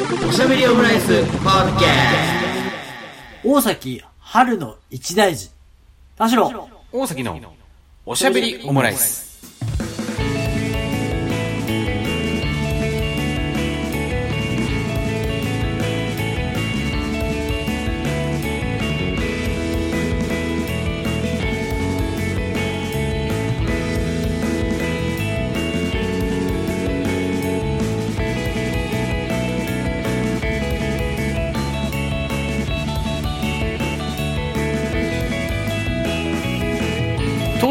おしゃべりオムライスポッドキャ大崎春の一大事。田代。大崎のおしゃべりオムライス。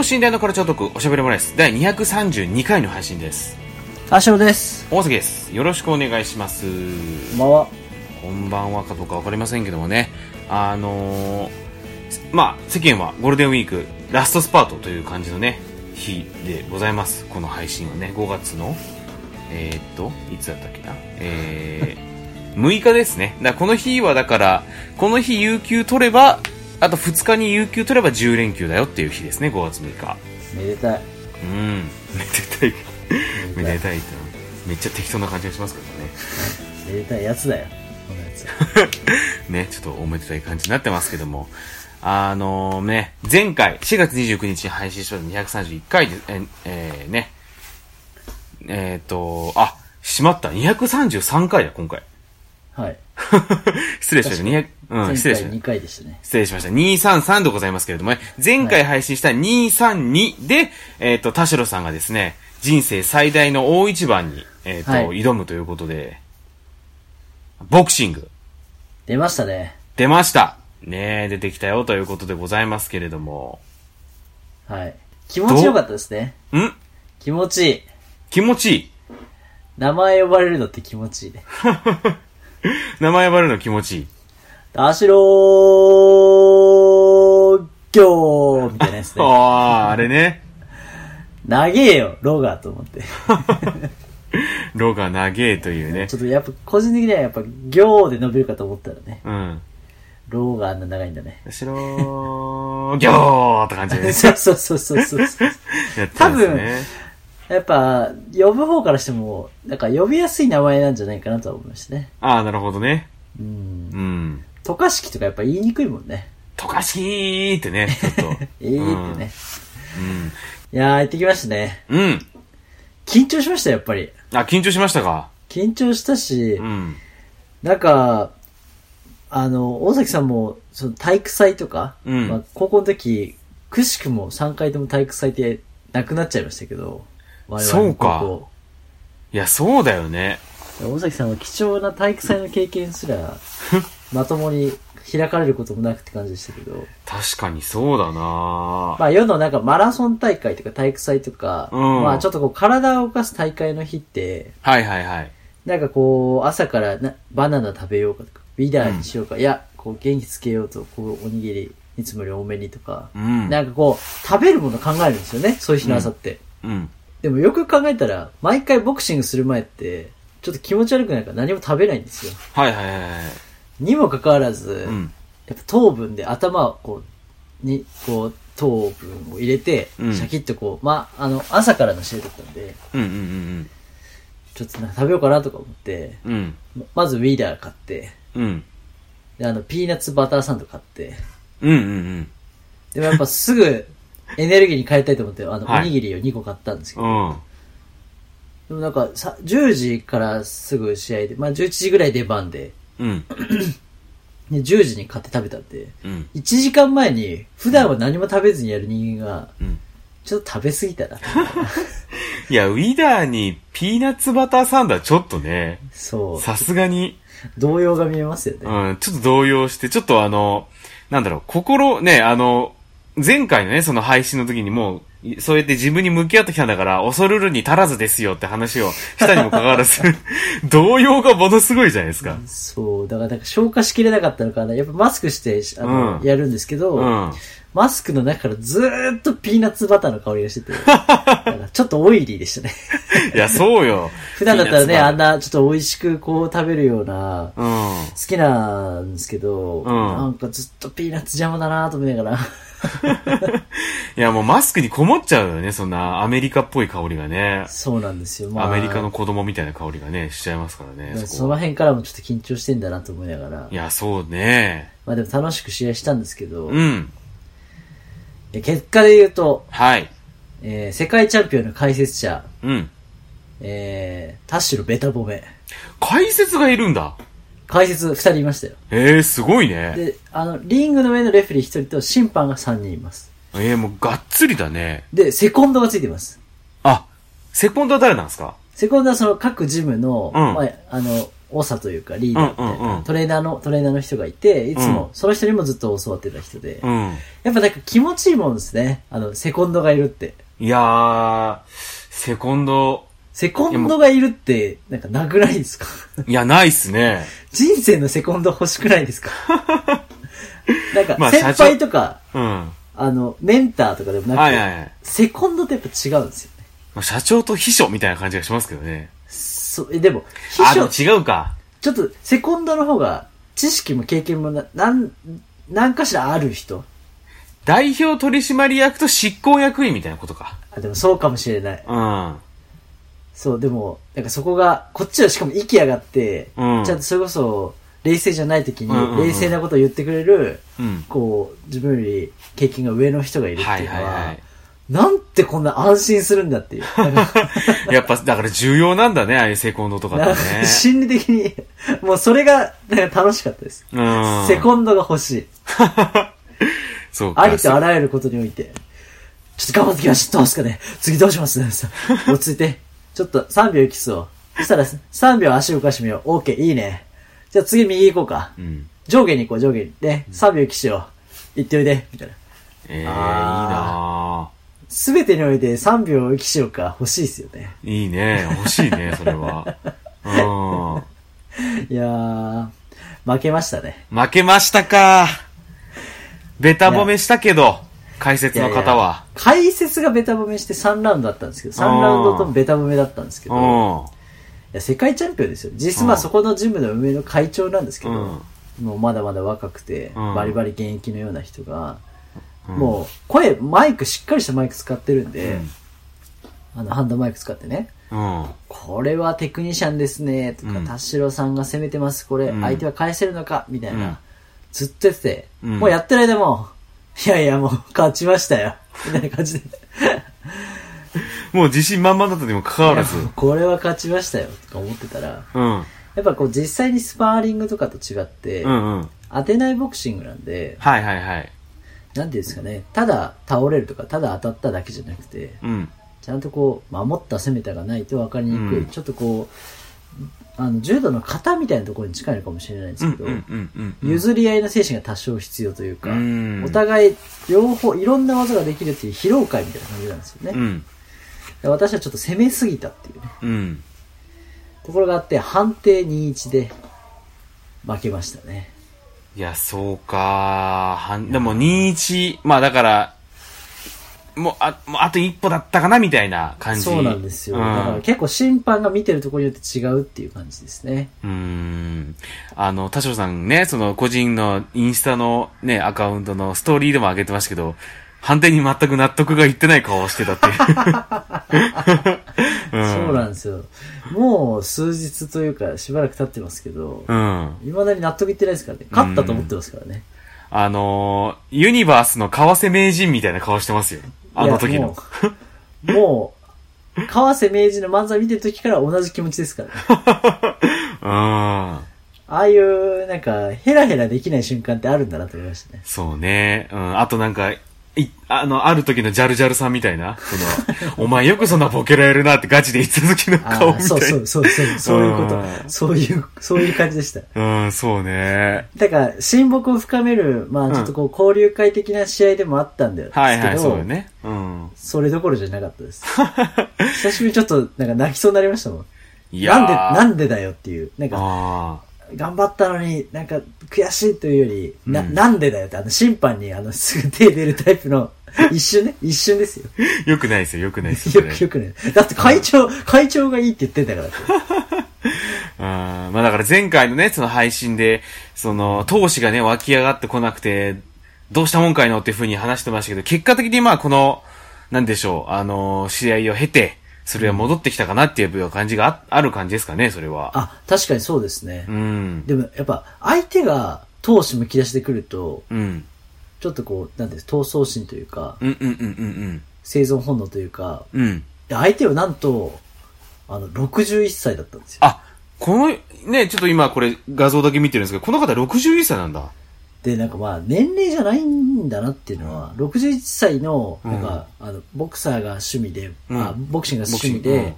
等身大のカルチャートークおしゃべりオムライス第232回の配信です。田代です。大崎です。よろしくお願いします。こんばんは。こんばんはかどうかわかりませんけどもね、あのーまあ、世間はゴールデンウィークラストスパートという感じのね、日でございます。この配信はね、5月の、えー、っと、いつだったっけな、えー、6日ですね。だこの日はだから、この日有給取れば、あと2日に有給取れば10連休だよっていう日ですね、5月6日。めでたい。うん、めでたい。めでたいってめっちゃ適当な感じがしますけどね。めでたいやつだよ。このやつ。ね、ちょっとおめでたい感じになってますけども、あのね、前回、4月29日に配信した231回で、え、えーね、えっ、と、あ、しまった、233回だ、今回。はい。失礼しました、200、うん、失礼しました2。回でしたね。失礼しました。233でございますけれどもね、前回配信した232で、えっ、と、田代さんがですね、人生最大の大一番に、えっ、と、はい挑むということで、ボクシング、出ましたね。出ましたねえ、出てきたよということでございますけれども。はい。気持ちよかったですね。ん気持ちいい。気持ちいい。名前呼ばれるのって気持ちいいね。名前呼ばれるの気持ちいい。田代行みたいなやつね。ああ、あれね。長えよ、ロガーと思って。ロが長えというねち。ょっとやっぱ個人的にはやっぱ行で伸びるかと思ったらね、うん。ローがあんな長いんだね。後ろギョーって感じでね。そうそうそうそうそう。やってます多分ね。やっぱ、呼ぶ方からしても、なんか呼びやすい名前なんじゃないかなとは思いましたね。ああ、なるほどね。うん。うん。渡嘉敷とかやっぱ言いにくいもんね。とかしーってね、ちょっと。ええーってね。うん。いやー、行ってきましたね。うん。うん。緊張しました、やっぱり。あ、緊張しましたか？緊張したし、うん。なんか、あの、大崎さんも、その体育祭とか、うんまあ、高校の時、くしくも3回とも体育祭ってなくなっちゃいましたけど、我々のそうかいや、そうだよね。大崎さんは貴重な体育祭の経験すら、まともに開かれることもなくって感じでしたけど、確かにそうだなまあ世のなんかマラソン大会とか体育祭とか、うんまあちょっとこう体を動かす大会の日って、はいはいはい。なんかこう朝からなバナナ食べようかとか、ビダーにしようか、いや、こう元気つけようと、こうおにぎりいつもより多めにとか、うん。なんかこう食べるもの考えるんですよね、そういう日の朝って。うん。でもよく考えたら、毎回ボクシングする前って、ちょっと気持ち悪くないから何も食べないんですよ。はいはいはいはい。にもかかわらず、うん。やっぱ糖分で頭をこう、に、こう、糖分を入れて、うんシャキッとこう、まあ、あの、朝からの試合だったんで、うんうんちょっとなんか食べようかなとか思って、うんうん。ままずウィーダー買って、うん。うん。で、あの、ピーナッツバターサンド買って、うんうんうん。でもやっぱすぐエネルギーに変えたいと思って、あの、はいおにぎりを2個買ったんですけど、うん。でもなんかさ、10時からすぐ試合で、まあ11時ぐらい出番で、うん。で、10時に買って食べたんで、うん。1時間前に、普段は何も食べずにやる人間が、うん。ちょっと食べ過ぎたな。いや、ウィダーにピーナッツバターサンドはちょっとね、そう。さすがに、動揺が見えますよね。うん、ちょっと動揺して、ちょっとあの、なんだろう、心、ね、あの、前回のね、その配信の時にもう、いそうやって自分に向き合ってきたんだから、恐るるに足らずですよって話をしたにもかかわらず、動揺がものすごいじゃないですか。そう。だから、なんか消化しきれなかったのかな。やっぱマスクして、あの、うんやるんですけど、うん。マスクの中からずーっとピーナッツバターの香りがしてて、ちょっとオイリーでしたね。いや、そうよ。普段だったらね、あんなちょっと美味しくこう食べるような、ター好きなんですけど、うんなんかずっとピーナッツ邪魔だなと思いながら。いや、もうマスクにこもっちゃうよね、そんなアメリカっぽい香りがね。そうなんですよ。まあ、アメリカの子供みたいな香りがね、しちゃいますからね。そその辺からもちょっと緊張してんだなと思いながらい。や、そうね。まあでも楽しく試合したんですけど、うん。え結果で言うと、はい。えー世界チャンピオンの解説者、うん。えー、タッシュのベタ褒め。解説がいるんだ。解説二人いましたよ。ええすごいね。で、あの、リングの上のレフェリー一人と審判が三人います。ええもうがっつりだね。で、セコンドがついてます。あ、セコンドは誰なんですか？セコンドはその各ジムの、うんまあ、あの、長というかリーダーみたいな、うんうんうんトレーナーの、トレーナーの人がいて、いつも、うんその人にもずっと教わってた人で、うん。やっぱなんか気持ちいいもんですね。あの、セコンドがいるって。いやー、セコンド、セコンドがいるって、なんかなくないですか？いや、ないっすね。人生のセコンド欲しくないですか？なんか、まあ先輩とか、うん。あの、メンターとかでもなくて、はいはいはい。セコンドってやっぱ違うんですよね。まあ社長と秘書みたいな感じがしますけどね。そえ、でも、秘書、違うか。ちょっと、セコンドの方が、知識も経験もな、なん、なんかしらある人？代表取締役と執行役員みたいなことか。あ、でもそうかもしれない。うん。そう、でも、なんかそこが、こっちはしかも息上がって、うんちゃんとそれこそ、冷静じゃない時に冷静なことを言ってくれる、うん。こう、自分より経験が上の人がいるってはいいうのは、はいはい。なんてこんな安心するんだっていう。やっぱ、だから重要なんだね、ああいうセコンドとかってね。心理的に、もうそれが、なんか楽しかったです。うん。セコンドが欲しい。そうか。ありとあらゆることにおいて、ちょっと頑張ってきました。どうすかね次どうします？落ち着いて。ちょっと3秒息吸おう。そしたら3秒足動かしてみよう。OK、いいね。じゃあ次右行こうか。うん。上下に行こう、上下に。で、3秒息しよう。行っておいで。みたいな。ええいいあなすべてにおいて3秒息しようか欲しいですよね。ぁいいね。欲しいね、それは。うん。いやー、負けましたね。負けましたか。ベタ褒めしたけど、解説の方は。解説がベタ褒めして3ラウンドだったんですけど、3ラウンドともベタ褒めだったんですけど、いうん。や世界チャンピオンですよ。実質まあうん。そこのジムの運営の会長なんですけど、うん。もうまだまだ若くて、うん。バリバリ現役のような人が、うん。もう声、マイク、しっかりしたマイク使ってるんで、うん。あの、ハンドマイク使ってね、うん。これはテクニシャンですね、とか、うん。田代さんが攻めてます、これ、うん。相手は返せるのか、みたいな、うん。ずっとやってて、うん。もうやってる間も、いやいや、もう勝ちましたよ、みたいな感じで。もう自信満々だったにもかかわらずこれは勝ちましたよ、とか思ってたら、うん。やっぱこう実際にスパーリングとかと違って、うんうん。当てないボクシングなんで、はいはいはい。なんていうんですかね、ただ倒れるとか、ただ当たっただけじゃなくて、うん。ちゃんとこう、守った攻めたがないと分かりにくい、うんちょっとこう、あの、柔道の型みたいなところに近いのかもしれないんですけど。譲り合いの精神が多少必要というか、うんお互い、両方、いろんな技ができるっていう疲労感みたいな感じなんですよね。うん。で私はちょっと攻めすぎたっていうね、うん。ところがあって、判定2-1で負けましたね。いや、そうかでも2-1、まあだから、もう、あ、もうあと一歩だったかなみたいな感じ。そうなんですよ。うんだから結構審判が見てるところによって違うっていう感じですね。うーん。あの、田代さんね、その個人のインスタのね、アカウントのストーリーでも上げてましたけど、判定に全く納得がいってない顔をしてたっていう。うんそうなんですよ。もう数日というかしばらく経ってますけど、うん。未だに納得いってないですからね。勝ったと思ってますからね。あのーユニバースの川瀬名人みたいな顔してますよ。あの時の。もう、もう川瀬明治の漫才見てる時から同じ気持ちですからね。うん。ああいう、なんか、ヘラヘラできない瞬間ってあるんだなと思いましたね。そうね。うん。あとなんか、い、あの、ある時のジャルジャルさんみたいな、その、お前よくそんなボケられるなってガチで言った時の顔みたいな。そうそうそうそう、いうことう。んそういう、そういう感じでした。うん、そうね。だから、親睦を深める、まあちょっとこう、交流会的な試合でもあったんだよ。はいはい、そうよね。うん。それどころじゃなかったです。久しぶりにちょっと、なんか泣きそうになりましたもん。いやーなんで、なんでだよっていう。なんか、あ頑張ったのに、なんか、悔しいというより、な、うんなんでだよって、あの、審判に、あの、すぐ手出るタイプの、一瞬ね、一瞬ですよ。あ。よくないですよ、よくないですよ。よくよくね。だって会長、会長がいいって言ってんだからって。うん。まあだから前回のね、その配信で、その、闘志がね、湧き上がってこなくて、どうしたもんかいのっていう風に話してましたけど、結果的にまあこの、なんでしょう、あのー試合を経て、それが戻ってきたかなっていう感じがあある感じですかね、それは。あ、確かにそうですね。うん。でもやっぱ相手が闘志むき出してくると、うん。ちょっとこう、なんていうの闘争心というか、うんうんうんうん生存本能というか、うん。相手はなんと、あの、61歳だったんですよ。あ、この、ね、ちょっと今これ画像だけ見てるんですけど、この方61歳なんだ。で、なんかまあ、年齢じゃないんだなっていうのは、61歳の、なんか、あの、ボクサーが趣味で、うん。あボクシングが趣味で、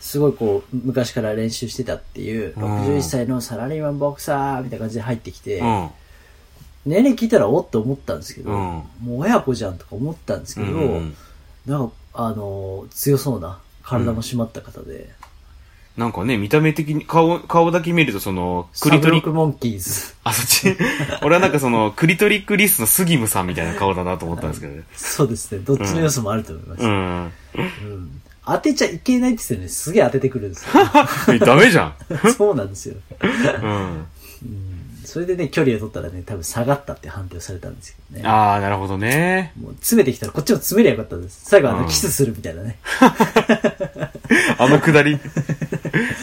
すごいこう、昔から練習してたっていう、うん。61歳のサラリーマンボクサーみたいな感じで入ってきて、うん。年齢聞いたらおっと思ったんですけど、うん。もう親子じゃんとか思ったんですけど、うん。なんか、あのー強そうな、体も締まった方で、なんかね、見た目的に、顔、顔だけ見るとその、クサリトリックモンキーズ。あ、そっち？俺はなんかその、クリトリックリスのスギムさんみたいな顔だなと思ったんですけどね。そうですね。どっちの要素もあると思います。うん。うん当てちゃいけないって言ってね。すげえ当ててくるんですよ。えダメじゃん。そうなんですよ。うん。それでね、距離を取ったらね、多分下がったって判定をされたんですけどね。ああ、なるほどね。もう詰めてきたらこっちも詰めりゃよかったです。最後あの、うんキスするみたいなね。あのくだり。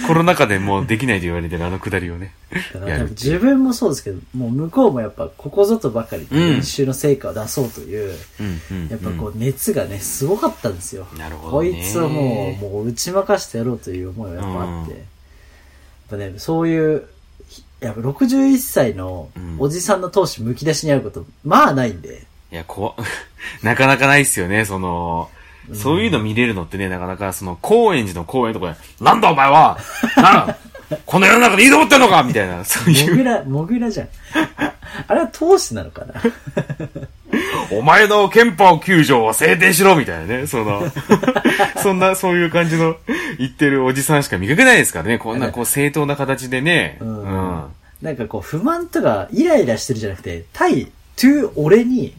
コロナ禍でもうできないと言われてるあのくだりをね。自分もそうですけど、もう向こうもやっぱここぞとばかりうん練習の成果を出そうという、うんうん。やっぱこう熱がね、すごかったんですよ。なるほどねこいつをもう、もう打ち負かしてやろうという思いがやっぱあって。うんやっぱね、そういう、ひやっぱ61歳のうんおじさんの闘志むき出しに会うこと、まあないんで。いや、怖っ なかなかないっすよね、その、そういうの見れるのってね、なかなか、その、高円寺の公園とかで、なんだお前は なんだこの世の中でいいと思ってんのかみたいな、そういう、モグラ、モグラじゃん。あれは闘志なのかな？お前の憲法9条を制定しろみたいなね、その、そんな、そういう感じの言ってるおじさんしか見かけないですからね、こんなこう正当な形でね。うんうん。なんかこう、不満とかイライラしてるじゃなくて、対、to 俺に、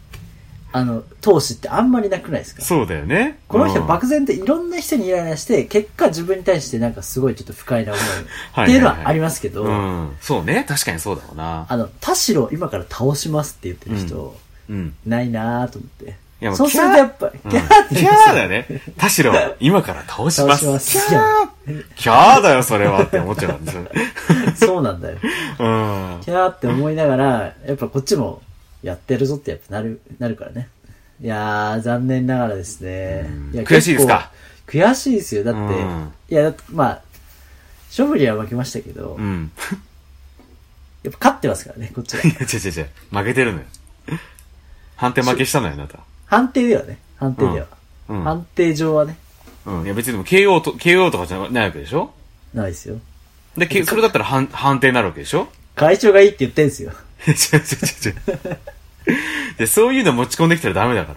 あの、闘志ってあんまりなくないですか？そうだよね。この人うん漠然といろんな人にイライラして、結果自分に対してなんかすごいちょっと不快な思いはいっていうのはありますけど、うん。そうね。確かにそうだろうな。あの、田代今から倒しますって言ってる人、うん。ないなぁと思って。いやもうそうするとやっぱ、うんギャーってキャ言うんですよーだよね。田代、今から倒します。倒しますキャーキャーだよ、それはって思っちゃうんですよ。そうなんだよ。うん。キャーって思いながら、やっぱこっちもやってるぞってやっぱなる、なるからね。いやー、残念ながらですねうん。いや悔しいですか？悔しいですよ。だって、うんいや、まあ、勝負には負けましたけど、うん。やっぱ勝ってますからね、こっちは。いや、違う違う違う。負けてるのよ。判定負けしたのよ、あなた。判定ではね、判定では。うん。判定上はね、うん。いや、別にでも KO と、KO とかじゃないわけでしょ？ないですよ。で、けそれだったら判判定になるわけでしょ？会長がいいって言ってんすよ。違う違う違う違う。で、そういうの持ち込んできたらダメだか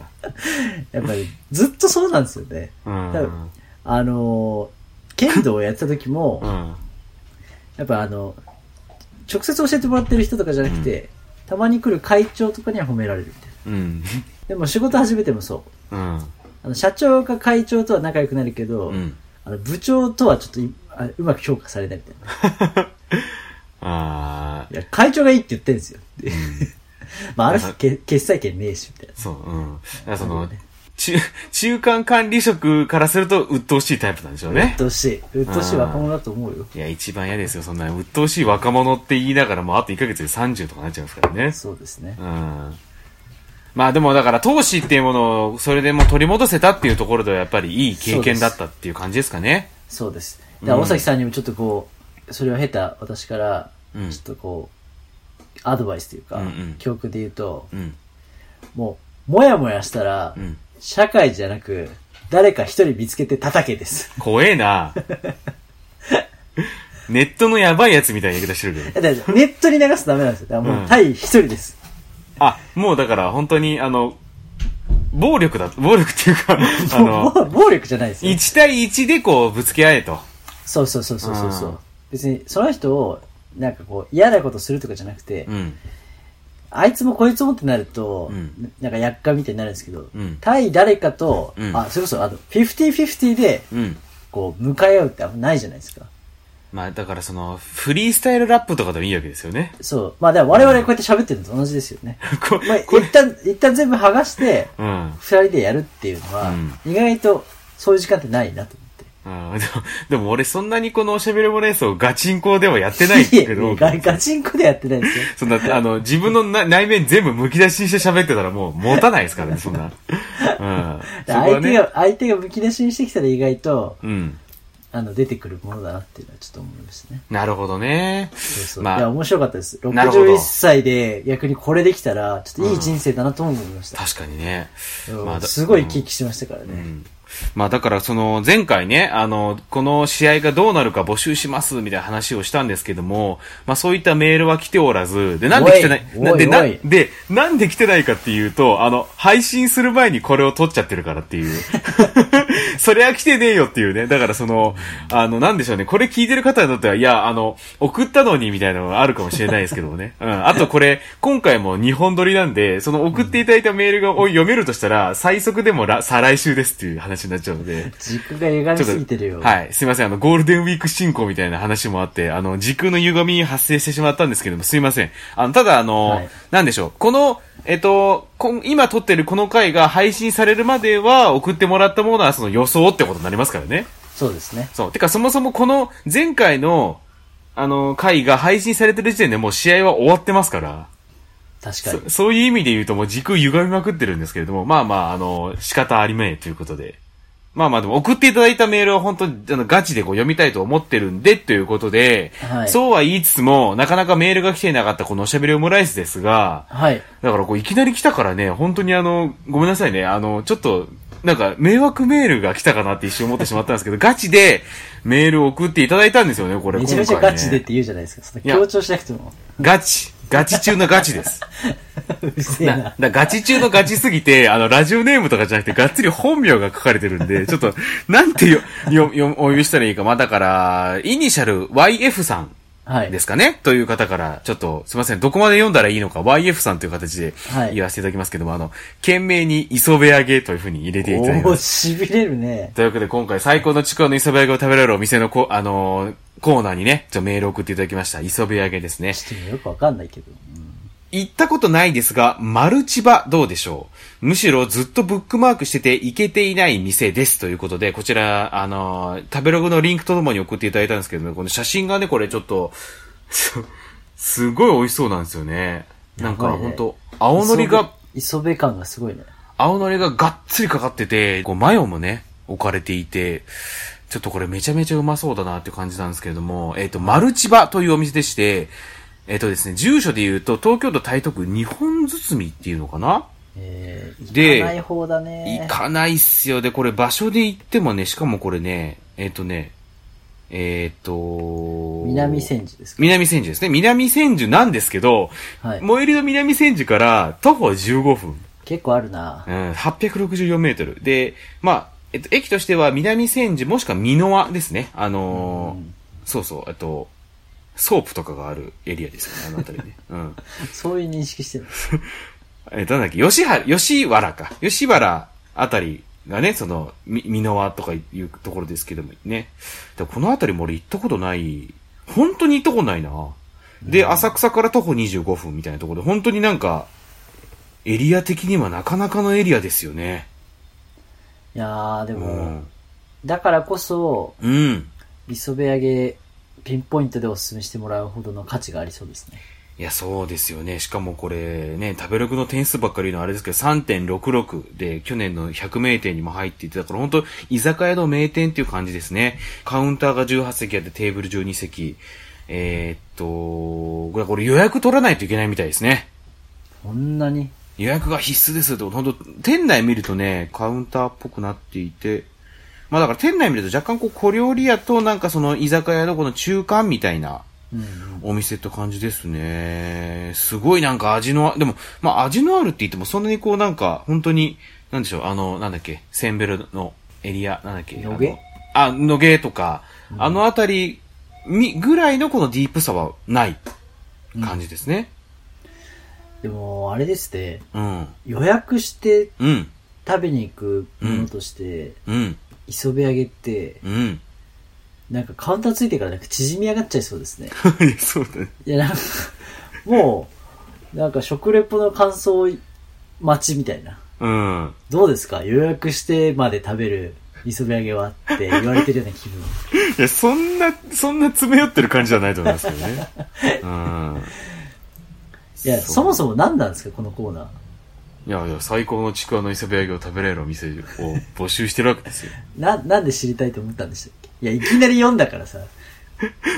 やっぱり、ずっとそうなんですよね。ら。うん。多分あのー、剣道をやってた時も、うん。やっぱあの、直接教えてもらってる人とかじゃなくて、たまに来る会長とかには褒められるみたいな。うん。でも仕事始めてもそう。うん。あの社長か会長とは仲良くなるけど、うん。あの部長とはちょっといあうまく評価されないみたいな。あいや、会長がいいって言ってるんですよ。まあ、あるなんか日け決裁権ねえし、みたいな。ー、そう、うん。だからそのね、中、中間管理職からすると鬱陶しいタイプなんでしょうねうっ。とうしい。うっとうしい若者だと思うよ。いや、一番嫌ですよ。そんな、鬱陶しい若者って言いながらもうあと1ヶ月で30とかなっちゃいますからね。そうですね。うん。まあでもだから、投資っていうものを、それでもう取り戻せたっていうところではやっぱりいい経験だったっていう感じですかね。そうです。だから、うん大崎さんにもちょっとこう、それを経た私から、うんちょっとこう、アドバイスというか、うんうん教訓で言うと、うん。もう、もやもやしたら、うん。社会じゃなく、誰か一人見つけて叩けです。怖えな ネットのやばいやつみたいな言い方してるけど。だからネットに流すとダメなんですよ。だからもう、うん対一人です。あ、もうだから本当に、あの、暴力だ、暴力っていうか、あの、暴暴力じゃないですよ。1対1でこうぶつけ合えと。そうそうそうそうそうそううん別に、その人を、なんかこう、嫌なことするとかじゃなくて、うん。あいつもこいつもってなると、うんなんか厄介みたいになるんですけど、うん対誰かと、うんあ、それこそ、あの、50-50で、うん。こう、向かい合うってあんまないじゃないですか。まあだからその、フリースタイルラップとかでもいいわけですよね。そう。まあでも我々こうやって喋ってるのと同じですよね。こまあ、一旦、一旦全部剥がして、うん。二人でやるっていうのは、意外とそういう時間ってないなと思って。うん、でもでも俺そんなにこのおしゃべりボレースをガチンコではやってないけど、ガガチンコでやってないですよ。そんな、あの、自分のな内面全部剥き出しにして喋ってたらもう持たないですからね、そんな。うん。相手が、相手がむき出しにしてきたら意外と、うん。あの、出てくるものだなっていうのはちょっと思いましたね。なるほどね。そうそう。まあいや、面白かったです。なるほど61歳で逆にこれできたら、ちょっといい人生だなとも思いました。確かにね。うんまあだすごい生き生きしてましたからね。うんまあだからその前回ね、あの、この試合がどうなるか募集しますみたいな話をしたんですけども、まあそういったメールは来ておらず、で、なんで来てない、で、なで、なんで来てないかっていうと、あの、配信する前にこれを撮っちゃってるからっていう。そりゃ来てねえよっていうね。だからその、あの、なんでしょうね。これ聞いてる方にとっては、いや、あの、送ったのにみたいなのがあるかもしれないですけどもね。うん。あとこれ、今回も2本撮りなんで、その送っていただいたメールがお読めるとしたら、最速でもら再来週ですっていう話になっちゃうので。軸が歪みすぎてるよ。はい。すいません。あの、ゴールデンウィーク進行みたいな話もあって、あの、時空の歪み発生してしまったんですけども、すいません。あの、ただ、あの、はいなんでしょう。この、えっと、今撮ってるこの回が配信されるまでは、送ってもらったものはその予想ってことになりますからね。そうですね。そう。てか、そもそもこの前回の、あの、回が配信されてる時点でもう試合は終わってますから。確かに。そそういう意味で言うともう時空歪みまくってるんですけれども、まあまあ、あの、仕方ありめということで。まあまあでも送っていただいたメールは本当にあのガチでこう読みたいと思ってるんでということで、はいそうは言いつつも、なかなかメールが来ていなかったこのおしゃべりオムライスですが、はい。だからこういきなり来たからね、本当にあの、ごめんなさいね、あの、ちょっと、なんか迷惑メールが来たかなって一瞬思ってしまったんですけど、ガチでメールを送っていただいたんですよね、これめちゃめちゃガチでって言うじゃないですか。強調しなくても。ガチ。ガチ中のガチです。な、な。だガチ中のガチすぎて、あの、ラジオネームとかじゃなくて、がっつり本名が書かれてるんで、ちょっと、なんてよ、よ、よ、お呼びしたらいいか。まあ、だから、イニシャル YF さんはい。ですかね、という方から、ちょっと、すいません、どこまで読んだらいいのか、YF さんという形ではい言わせていただきますけども、あの、懸命に磯辺揚げというふうに入れていただきおー、ます。痺れるね。というわけで、今回最高のちくわの磯辺揚げを食べられるお店のこ、あのーコーナーにね、ちょメールを送っていただきました。磯辺揚げですね。ちょっとよくわかんないけど。うん行ったことないですが、マルチバどうでしょう？むしろずっとブックマークしてて行けていない店ですということで、こちら、あのー食べログのリンクとともに送っていただいたんですけども、この写真がね、これちょっと、すすごい美味しそうなんですよね。なんか、やばいねほんと、青のりが、磯辺感がすごいね。青のりががっつりかかってて、こう、マヨもね、置かれていて、ちょっとこれめちゃめちゃうまそうだなって感じなんですけれども、えっ、と、マルチバというお店でして、えっ、とですね、住所で言うと、東京都台東区日本包みっていうのかな？えー、で行かない方だね。行かないっすよ。で、これ場所で行ってもね、しかもこれね、えっ、とね、えっ、と、南千住ですか？南千住ですね。南千住なんですけど、はい。最寄りの南千住から徒歩15分。結構あるな。うん、864メートル。で、まあ、えっと、駅としては南千住もしくは美濃輪ですね。あのーそうそう、えっと、ソープとかがあるエリアですよね、あの辺りね。うん。そういう認識してる。えなんだっけ、吉原、吉原か。吉原あたりがね、その、み、三ノ輪とかいうところですけどもね。でこのあたりも俺行ったことない、本当に行ったことないな。で、浅草から徒歩25分みたいなところで、本当になんか、エリア的にはなかなかのエリアですよね。いやー、でうも、ん。だからこそ、うん。磯辺揚げ、ピンポイントでお勧めしてもらうほどの価値がありそうですね。いや、そうですよね。しかもこれね、食べログの点数ばっかり言うのはあれですけど、3.66で去年の100名店にも入っていて、だから本当居酒屋の名店っていう感じですね。カウンターが18席あってテーブル12席。えーっと、これこれ予約取らないといけないみたいですね。こんなに？予約が必須ですって、本当店内見るとね、カウンターっぽくなっていて、まあだから店内見ると若干こう小料理屋となんかその居酒屋のこの中間みたいな、うんうん。お店って感じですね。すごいなんか味の、でも、まあ味のあるって言ってもそんなにこうなんか、本当に、なんでしょう、あの、なんだっけ、センベルのエリア、なんだっけ。野毛？あ野毛とか、あのあたり、み、ぐらいのこのディープさはない感じですね。でも、あれですね、うん。予約してうん。食べに行くものとして、うん。磯辺揚げって、うん。なんかカウンターついてからなんか縮み上がっちゃいそうですね。そうだね。いや、なんか、もう、なんか食レポの感想待ちみたいな。うん。どうですか？予約してまで食べる磯辺揚げはって言われてるような気分。いや、そんな、そんな詰め寄ってる感じじゃないと思いますけどね。うん。いや、そもそも何なんですか？このコーナー。いやいや、最高のちくわの磯辺揚げを食べられるお店を募集してるわけですよ。な、なんで知りたいと思ったんでしたっけ？いや、いきなり読んだからさ。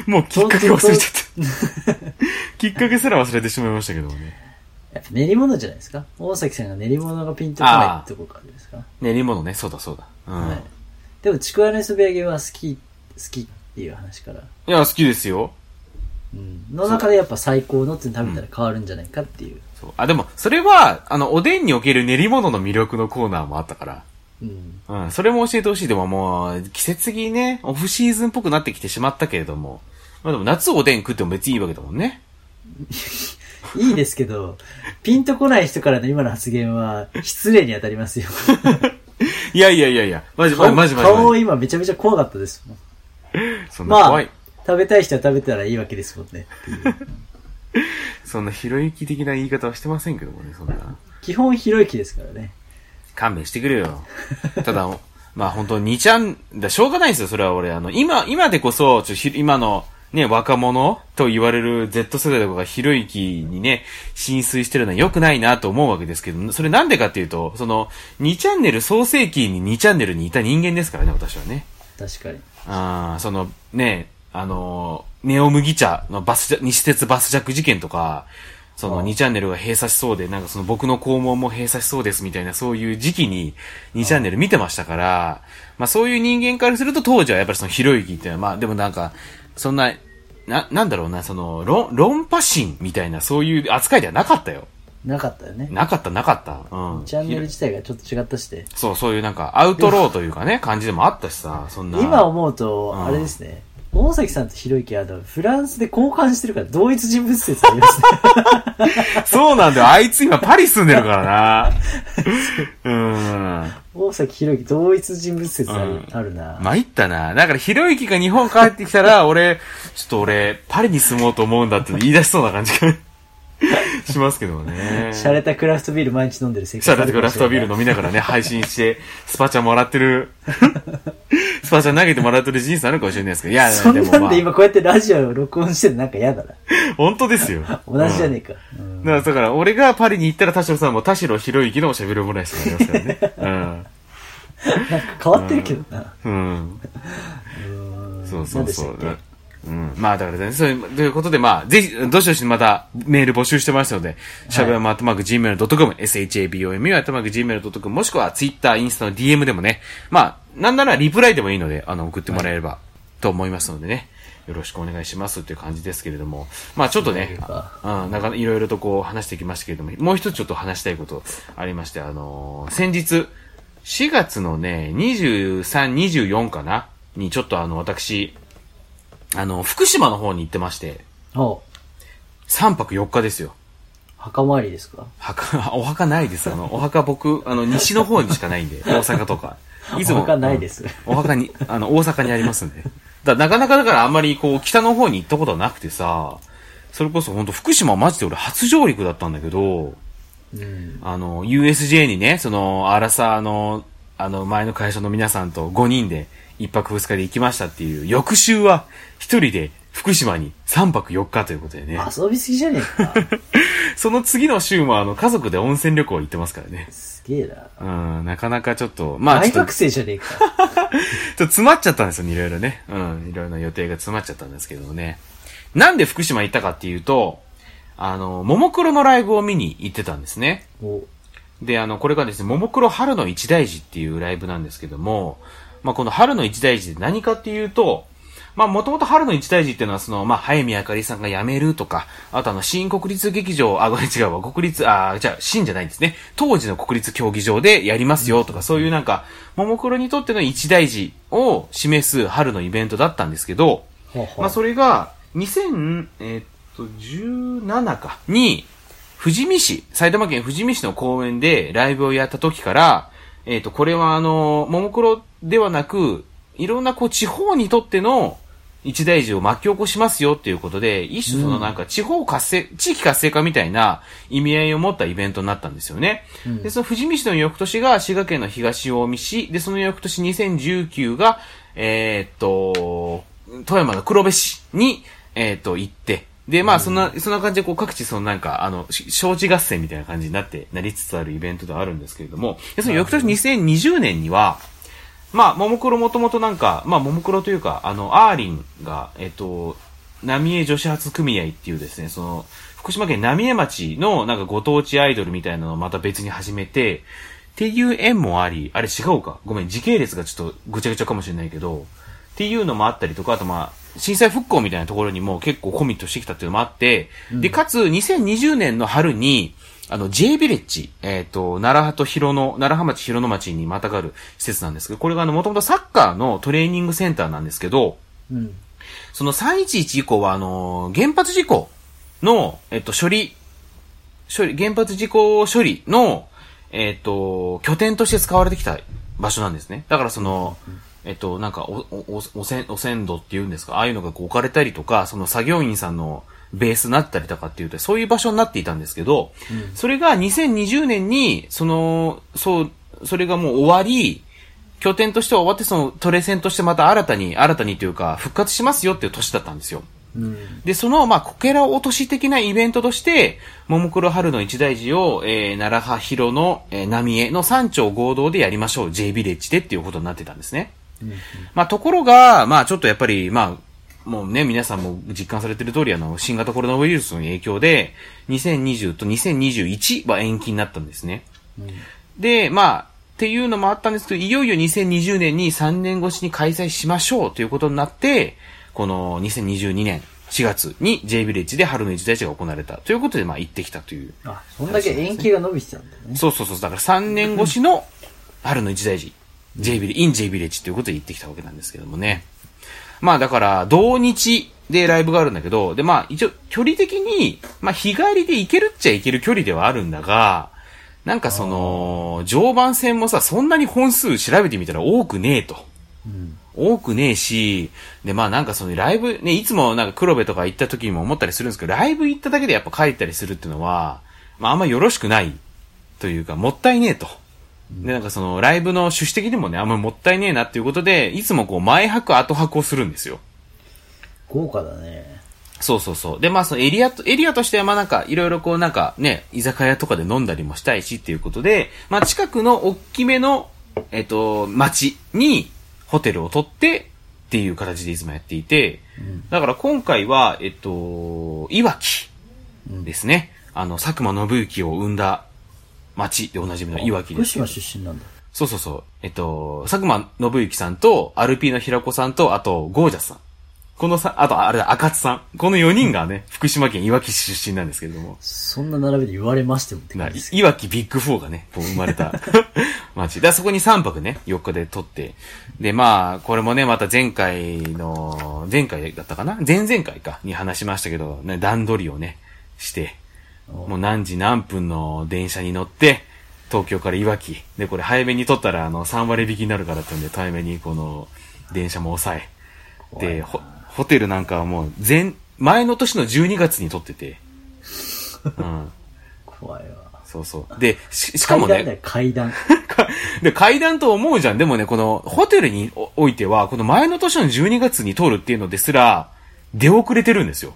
もうきっかけ忘れちゃった。きっかけすら忘れてしまいましたけどもね。やっぱ練り物じゃないですか？大崎さんが練り物がピンとこないってとこからですか？練り物ね、そうだそうだ。うん。はい。でも、ちくわの磯辺揚げは好き、好きっていう話から。いや、好きですよ。うん。の中でやっぱ最高のって食べたら変わるんじゃないかっていう。そうあ、でも、それは、あの、おでんにおける練り物の魅力のコーナーもあったから。うん。うん、それも教えてほしい。でももう、季節的にね、オフシーズンっぽくなってきてしまったけれども。まあでも、夏おでん食っても別にいいわけだもんね。いいですけど、ピンとこない人からの今の発言は、失礼に当たりますよ。いやいやいやいや、マジマ顔ジマジマジ顔。今めちゃめちゃ怖かったですもん。そんな怖い。食べたい人は食べたらいいわけですもんね。そんなひろゆき的な言い方はしてませんけどもね、そんな。基本ひろゆきですからね。勘弁してくれよ。ただ、まあ本当に2ちゃん、だしょうがないですよ、それは俺。あの、今、今でこそ、ちょひ今の、ね、若者と言われる Z 世代とかがひろゆきにね、浸水してるのは良くないなと思うわけですけど、それなんでかっていうと、その、2チャンネル創世期に2チャンネルにいた人間ですからね、私はね。確かに。ああ、その、ね、あの、ネオ麦茶のバスジャ、西鉄バスジャック事件とか、そのああ2チャンネルが閉鎖しそうで、なんかその僕の肛門も閉鎖しそうですみたいなそういう時期に2チャンネル見てましたから、まあそういう人間からすると当時はやっぱりそのひろゆきっていうのは、まあでもなんか、そんな、な、なんだろうな、その、論、論破心みたいなそういう扱いではなかったよ。なかったよね。なかった、なかった。うん。チャンネル自体がちょっと違ったして。そう、そういうなんかアウトローというかね、感じでもあったしさ、そんな。今思うと、うんあれですね。大崎さんとひろゆきは、あのフランスで交換してるから同一人物説ありますね。そうなんだよ。あいつ今パリ住んでるからな。うん。大崎ひろゆき同一人物説ある,、うんあるな。参ったな。だから、ひろゆきが日本帰ってきたら、俺、ちょっと俺、パリに住もうと思うんだって言い出しそうな感じがしますけどね。洒落たクラフトビール毎日飲んでる生活シャラテクラフトビール飲みながらね、配信して、スパチャもらってる、スパチャ投げてもらってる人生あるかもしれないですけど、いや、そんでもまあなんで、今こうやってラジオを録音してるのなんか嫌だな。本当ですよ。同じじゃねえか。か。うんだから、だから俺がパリに行ったら田代さんも田代ひろゆきのおしゃべりオムライスがありますからね。うん。なんか変わってるけどな。うん。うんそうそうそう。うん。まあだからね、そういう、ということで、まあ、ぜひ、どしどしまたメール募集してますので、しゃべやまアットマーク Gmail.com、shabomu アットマーク Gmail.com、もしくは Twitter、インスタの DM でもね、まあ、なんならリプライでもいいので、あの、送ってもらえれば、と思いますのでね、よろしくお願いしますっていう感じですけれども、まあちょっとねそうん、なんかいろいろとこう話してきましたけれども、もう一つちょっと話したいことありまして、あのー先日、4月のね、23、24かな？にちょっとあの、私、あの、福島の方に行ってまして、お。3泊4日ですよ。墓参りですか？墓、お墓ないです。あの、お墓僕、あの、西の方にしかないんで、大阪とか。いつも。お墓ないですうんお墓に、あの、大阪にありますんで。だなかなかだからあんまりこう、北の方に行ったことはなくてさ、それこそ本当福島マジで俺初上陸だったんだけど、うん。あの、USJ にね、その、アラサーの、あの、前の会社の皆さんと5人で1泊2日で行きましたっていう、翌週は1人で福島に3泊4日ということでね。遊びすぎじゃねえか。その次の週もあの、家族で温泉旅行行ってますからね。すげえな。うん、なかなかちょっと、まあちょっと、ちょっ大学生じゃねえか。と詰まっちゃったんですよ、いろいろね。うん、いろいろな予定が詰まっちゃったんですけどもね。なんで福島行ったかっていうと、あの、ももクロのライブを見に行ってたんですね。おで、あの、これがですね、ももクロ春の一大事っていうライブなんですけども、まあ、この春の一大事って何かっていうと、まあ、もともと春の一大事っていうのは、その、まあ、早見あかりさんが辞めるとか、あとあの、新国立劇場、あ、ごめん違うわ、国立、あ、じゃあ、新じゃないんですね。当時の国立競技場でやりますよとか、そういうなんか、ももクロにとっての一大事を示す春のイベントだったんですけど、まあ、それが、2000、えーっと、17か、に、富士見市、埼玉県富士見市の公園でライブをやった時から、えーっと、これはあの、ももクロではなく、いろんなこう地方にとっての一大事を巻き起こしますよっていうことで、一種そのなんか地方活性、地域活性化みたいな意味合いを持ったイベントになったんですよね。で、その富士見市の翌年が滋賀県の東近江市、で、その翌年2019が、えーっと、富山の黒部市に、えーっと、行って、で、まあ、そんな、そんな感じで、こう、各地、そのなんか、あの、し招致合戦みたいな感じになって、なりつつあるイベントではあるんですけれども、でその翌年2020年には、まあ、ももクロもともとなんか、まあ、ももクロというか、あの、アーリンが、えっと、浪江女子発組合っていうですね、その、福島県浪江町のなんかご当地アイドルみたいなのをまた別に始めて、っていう縁もあり、あれ違うか。ごめん、時系列がちょっとぐちゃぐちゃかもしれないけど、っていうのもあったりとか、あとまあ、震災復興みたいなところにも結構コミットしてきたっていうのもあって、で、かつ2020年の春に、あの、J ビレッジ、えっ、と、奈良派と広野、奈良浜町広野町にまたがる施設なんですけど、これがあの、もともとサッカーのトレーニングセンターなんですけど、うん。その311以降は、あの、原発事故の、えっと、処理、処理、原発事故処理の、えっと、拠点として使われてきた場所なんですね。だからその、えっと、なんか、お、お、お、汚染、汚染土っていうんですか、ああいうのがこう置かれたりとか、その作業員さんのベースになったりとかっていうと、そういう場所になっていたんですけど、それが2020年に、その、そう、それがもう終わり、拠点としては終わって、そのトレセンとしてまた新たに、新たにというか、復活しますよっていう年だったんですよ。うん。で、その、まあ、こけら落とし的なイベントとして、ももクロ春の一大事を、えー、奈良派広の、えー、浪江の三町合同でやりましょう。J ビレッジでっていうことになってたんですね。まあ、ところが、まあ、ちょっとやっぱり、まあ、もうね、皆さんも実感されてる通り、あの、新型コロナウイルスの影響で、2020と2021は延期になったんですね。で、まあ、っていうのもあったんですけど、いよいよ2020年に3年越しに開催しましょうということになって、この2022年4月に J ビレッジで春の一大事が行われたということで、まあ行ってきたという。あ、そんだけ延期が伸びてたんだよね。そうそうそう。だから3年越しの春の一大事、J ビレ、イン J ビレッジということで行ってきたわけなんですけどもね。まあだから、同日でライブがあるんだけど、でまあ一応距離的に、まあ日帰りで行けるっちゃ行ける距離ではあるんだが、なんかその、常磐線もさ、そんなに本数調べてみたら多くねえと。うん。多くねえし、で、まあなんかそのライブ、ね、いつもなんか黒部とか行った時にも思ったりするんですけど、ライブ行っただけでやっぱ帰ったりするっていうのは、まああんまよろしくないというか、もったいねえと。で、なんかそのライブの趣旨的にもね、あんまもったいねえなっていうことで、いつもこう前泊後泊をするんですよ。豪華だね。そうそうそう。で、まあそのエリアと、エリアとしてはまあなんかいろいろこうなんかね、居酒屋とかで飲んだりもしたいしっていうことで、まあ近くの大きめの、えっと、町にホテルを取ってっていう形でいつもやっていて、だから今回は、えっと、いわきですね。あの、佐久間信之を生んだ町でおなじみのいわきです。福島出身なんだ。そうそうそう。えっと、佐久間信之さんと、アルピーの平子さんと、あと、ゴージャスさん。このさ、あと、あれだ、赤津さん。この4人がね、福島県いわき市出身なんですけれども。そんな並びで言われましてもってな感じですけいわきビッグ4がね、こう生まれた 町。で、そこに3泊ね、4日で撮って。で、まあ、これもね、また前回の、前回だったかな？前々回か、に話しましたけど、ね、段取りをね、して、もう何時何分の電車に乗って、東京からいわき。で、これ早めに撮ったら、あの、3割引きになるからってんで、早めにこの、電車も抑え。で、ホホテルなんかはもう、前、前の年の12月に撮ってて。うん。怖いわ。そうそう。で、し、しかもね、階段。で、階段と思うじゃん。でもね、この、ホテルにおおいては、この前の年の12月に通るっていうのですら、出遅れてるんですよ。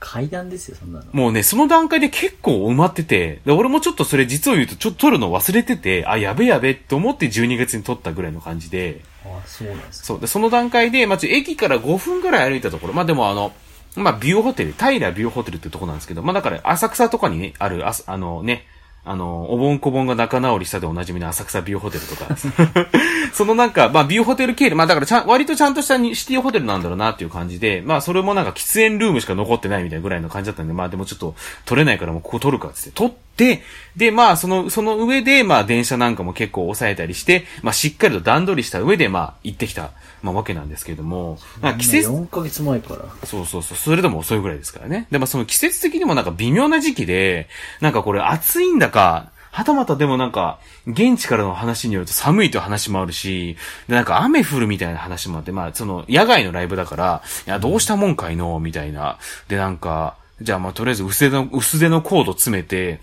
階段ですよ、そんなの。もうね、その段階で結構埋まってて、で、俺もちょっとそれ実を言うと、ちょっと撮るの忘れてて、あ、やべやべって思って12月に撮ったぐらいの感じで、あ、そうなんですか。そう。で、その段階で、まあ、駅から5分ぐらい歩いたところ、まあ、でもあの、まあ、ビューホテル、平ビューホテルってとこなんですけど、まあ、だから、浅草とかにね、ある、あすあのね、あの、おぼんこぼんが仲直りしたでおなじみの浅草ビューホテルとか、そのなんか、まあ、ビューホテル系で、まあ、だからちゃん、割とちゃんとしたシティホテルなんだろうなっていう感じで、まあ、それもなんか喫煙ルームしか残ってないみたいなぐらいの感じだったんで、まあ、でもちょっと、取れないからもうここ取るかっつって、取って、で、まあ、その、その上で、まあ、電車なんかも結構抑えたりして、まあ、しっかりと段取りした上で、まあ、行ってきた、まあ、わけなんですけれども、まあ、季節、4ヶ月前から。そうそうそう。それでも遅いぐらいですからね。でもその季節的にもなんか微妙な時期で、なんかこれ暑いんだか、はたまたでもなんか、現地からの話によると寒いという話もあるし、で、なんか雨降るみたいな話もあって、まあ、その、野外のライブだから、いや、どうしたもんかいの？みたいな。で、なんか、じゃあまあ、とりあえず薄手の、薄手のコード詰めて、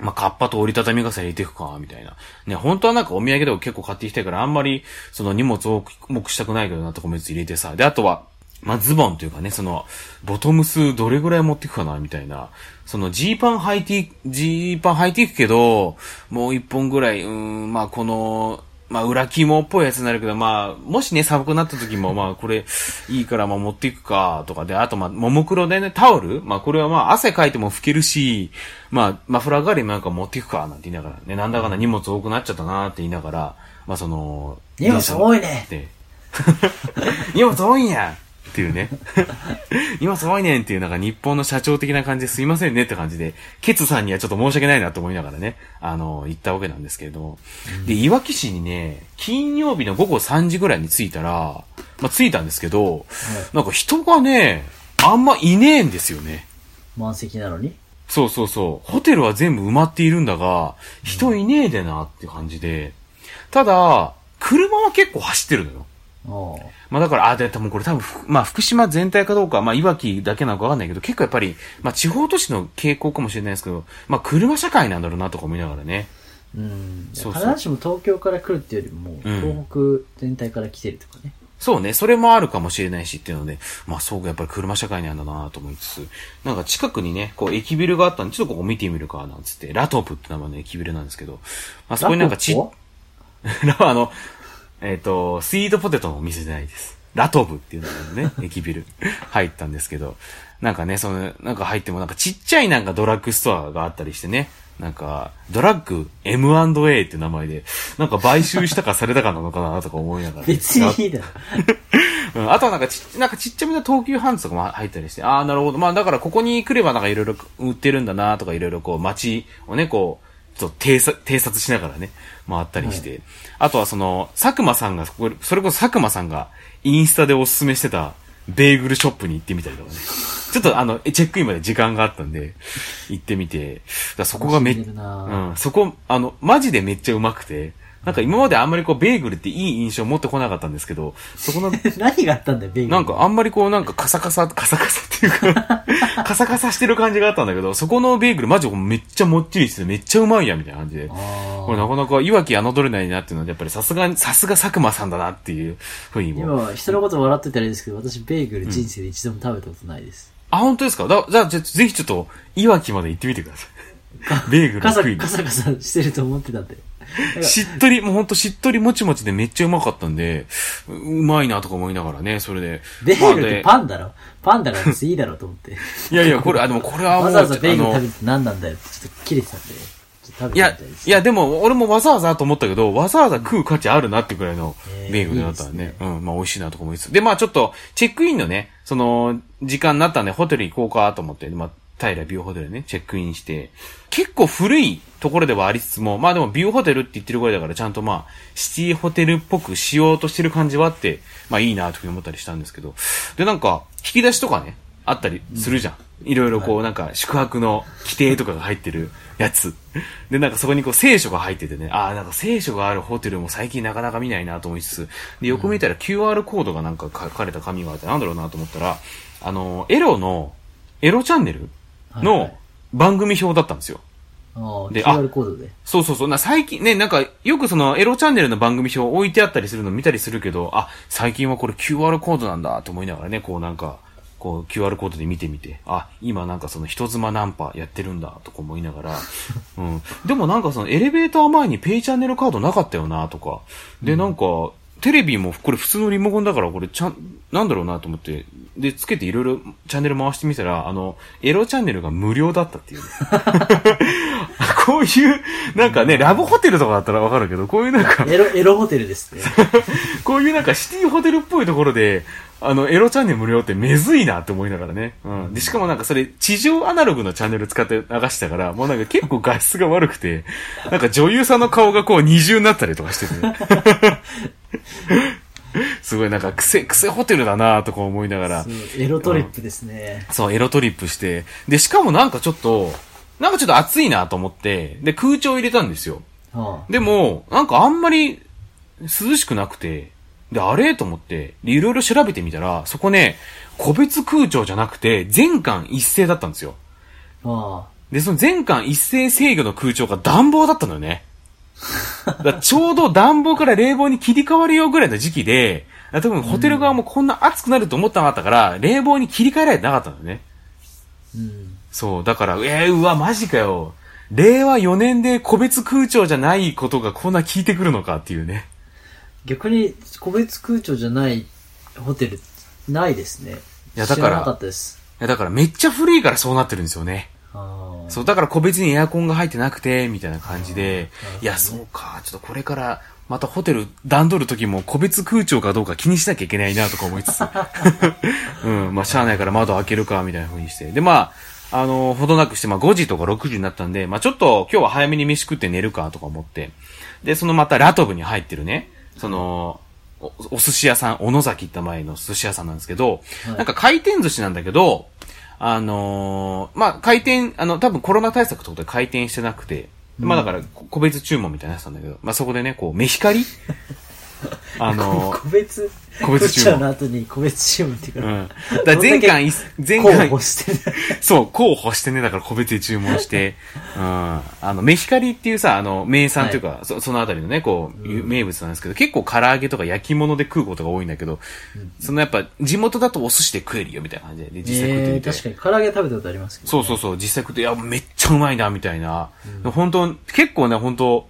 まあ、カッパと折りたたみ傘入れていくか、みたいな。ね、本当はなんかお土産でも結構買っていきたいから、あんまり、その荷物を重くしたくないけどなとかも入れてさ。で、あとは、まあ、ズボンというかね、その、ボトムスどれぐらい持っていくかな、みたいな。その、ジーパン履いて、ジーパン履いていくけど、もう一本ぐらい、うん、まあ、この、まあ、裏肝っぽいやつになるけど、まあ、もしね、寒くなった時も、まあ、これ、いいから、まあ、持っていくか、とかで、あと、まあ、ももクロでね、タオル？まあ、これはまあ、汗かいても拭けるし、まあ、マフラー代わりになんか持っていくか、なんて言いながら、ね、なんだかんだ荷物多くなっちゃったなって言いながら、まあ、その、荷物多いね。荷物多いんやっていうね。荷物多いねんっていう、なんか日本の社長的な感じですいませんねって感じで、ケツさんにはちょっと申し訳ないなと思いながらね、あの、行ったわけなんですけれども。で、いわき市にね、金曜日の午後3時ぐらいに着いたら、まあ、着いたんですけど、なんか人がね、あんまいねえんですよね。満席なのに？そうそうそう。ホテルは全部埋まっているんだが、人いねえでなって感じで。ただ、車は結構走ってるのよ。まあだから、あ、で、多分これ多分、ふまあ福島全体かどうか、まあいわきだけなのかわかんないけど、結構やっぱり、まあ地方都市の傾向かもしれないですけど、まあ車社会なんだろうなとか思いながらね。うん。そう必ずしも東京から来るっていうよりも、うん東北全体から来てるとかね。そうね、それもあるかもしれないしっていうので、まあそうか、やっぱり車社会なんだなと思いつつ、なんか近くにね、こう駅ビルがあったんで、ちょっとここ見てみるか、なんつって、ラトップって名前の駅ビルなんですけど、まあそこになんかち、ラポあの、えっ、と、スイートポテトのお店じゃないです。ラトブっていうのがね、駅ビル入ったんですけど、なんかね、その、なんか入ってもなんかちっちゃいなんかドラッグストアがあったりしてね、なんか、ドラッグ M&A って名前で、なんか買収したかされたかなのかなとか思いながら。別にいいだろ。うん、あとはなんかち、なんかちっちゃめの東急ハンズとかも入ったりして、ああ、なるほど。まあだからここに来ればなんかいろいろ売ってるんだなとかいろいろこう街をね、こう、ちょっと偵察偵察しながらね、回ったりして。あとはその、佐久間さんが、それこそ佐久間さんがインスタでおすすめしてたベーグルショップに行ってみたりとかね。ちょっとあの、チェックインまで時間があったんで、行ってみて、だそこがめっうん、そこ、あの、マジでめっちゃうまくて、なんか今まであんまりこう、ベーグルっていい印象持ってこなかったんですけど、そこの 何があったんだよ、ベーグル。なんかあんまりこうなんかカサカサ、カサカサっていうか、カサカサしてる感じがあったんだけど、そこのベーグルマジめっちゃもっちりしててめっちゃうまいやみたいな感じで。これなかなかいわき侮れないなっていうのはやっぱりさすが、さすが佐久間さんだなっていうふうにも。今は人のこと笑ってたらいいですけど、私ベーグル人生で一度も食べたことないです。あ、本当ですか？だじゃあ、じゃあぜひちょっと、いわきまで行ってみてください。ベーグルカサ食いにカ。サカサしてると思ってたんで。しっとり、もうほんとしっとりもちもちでめっちゃうまかったんで、ううまいなとか思いながらね、それで。ベーグルってまあでパンだろ？パンだから別にいいだろうと思って。いやいや、これ、あ、でもこれはもう、わざわざベーグル食べて何なんだよってちょっと切れてたんで。ちょっと食べいやてみたいで、す。いや、でも、俺もわざわざと思ったけど、わざわざ食う価値あるなってくらいのえーベーグルだったらね。いいですうん、まあ美味しいなとか思いつつ。で、まあちょっと、チェックインのね、その、時間になったんで、ホテル行こうかと思って、まあ、平ビューホテルね、チェックインして、結構古いところではありつつも、まあでもビューホテルって言ってるぐらいだから、ちゃんとまあ、シティホテルっぽくしようとしてる感じはあって、まあいいなと思ったりしたんですけど。で、なんか、引き出しとかね、あったりするじゃん。いろいろこう、なんか、宿泊の規定とかが入ってるやつ。で、なんかそこにこう、聖書が入っててね、ああ、なんか聖書があるホテルも最近なかなか見ないなと思いつつ、で、横見たら QR コードがなんか書かれた紙があって、なんだろうなと思ったら、あの、エロの、エロチャンネルの番組表だったんですよ。あ QR コードで。そうそうそう。な、最近ね、なんか、よくその、エロチャンネルの番組表置いてあったりするの見たりするけど、あ、最近はこれ QR コードなんだと思いながらね、こうなんか、こう QR コードで見てみて、あ、今なんかその人妻ナンパやってるんだとか思いながら、うん。でもなんかそのエレベーター前にペイチャンネルカードなかったよなとか、でなんか、テレビもこれ普通のリモコンだからこれちゃん、なんだろうなと思って、で、つけていろいろチャンネル回してみたら、あの、エロチャンネルが無料だったっていうね。こういう、なんかね、ラブホテルとかだったらわかるけど、こういうなんか、エロ、エロホテルですね。こういうなんかシティホテルっぽいところで、あの、エロチャンネル無料ってめずいなって思いながらね。うん。で、しかもなんかそれ、地上アナログのチャンネル使って流したから、もうなんか結構画質が悪くて、なんか女優さんの顔がこう二重になったりとかしてて。すごいなんか癖、癖ホテルだなとか思いながら。エロトリップですね。そう、エロトリップして。で、しかもなんかちょっと、なんかちょっと暑いなと思って、で、空調入れたんですよ。はでも、なんかあんまり涼しくなくて、で、あれ？と思って、でいろいろ調べてみたら、そこね、個別空調じゃなくて、全館一斉だったんですよ。あ。はで、その全館一斉制御の空調が暖房だったのよね。だちょうど暖房から冷房に切り替わるよぐらいの時期で、多分ホテル側もこんな暑くなると思ってなかったから、冷房に切り替えられてなかったのよね。あ。うん。そう、だから、えー、うわ、マジかよ。令和4年で個別空調じゃないことがこんな効いてくるのかっていうね。逆に、個別空調じゃないホテル、ないですね。いやだからか。いや、だからめっちゃ古いからそうなってるんですよね。そう、だから個別にエアコンが入ってなくて、みたいな感じで、ねいや、そうか、ちょっとこれから、またホテル段取る時も個別空調かどうか気にしなきゃいけないなとか思いつつ。うん、まあ、しゃあないから窓開けるか、みたいな風にして。で、まあ、あの、ほどなくして、まあ、5時とか6時になったんで、まあ、ちょっと今日は早めに飯食って寝るか、とか思って。で、そのまたラトブに入ってるね、その、おお寿司屋さん、小野崎って前の寿司屋さんなんですけど、はい。なんか回転寿司なんだけど、あのーまあ、回転、あの、多分コロナ対策ってことで回転してなくて、まあだから、こ個別注文みたいなやつなんだけど、まあそこでね、こう、メヒカリあのー 個別、個別注文の後に個別注文っていうか、うん。だから全館い、全候館補してる。そう、候補してね、だから個別で注文して、うん。あの、メヒカリっていうさ、あの、名産というか、そそのあたりのね、こう、名物なんですけど、結構唐揚げとか焼き物で食うことが多いんだけど、そのやっぱ、地元だとお寿司で食えるよ、みたいな感じで、で実際食ってえー、みて。確かに唐揚げ食べたことありますけど。そうそうそう、実際食って、いや、めっちゃうまいな、みたいな。本当結構ね、本当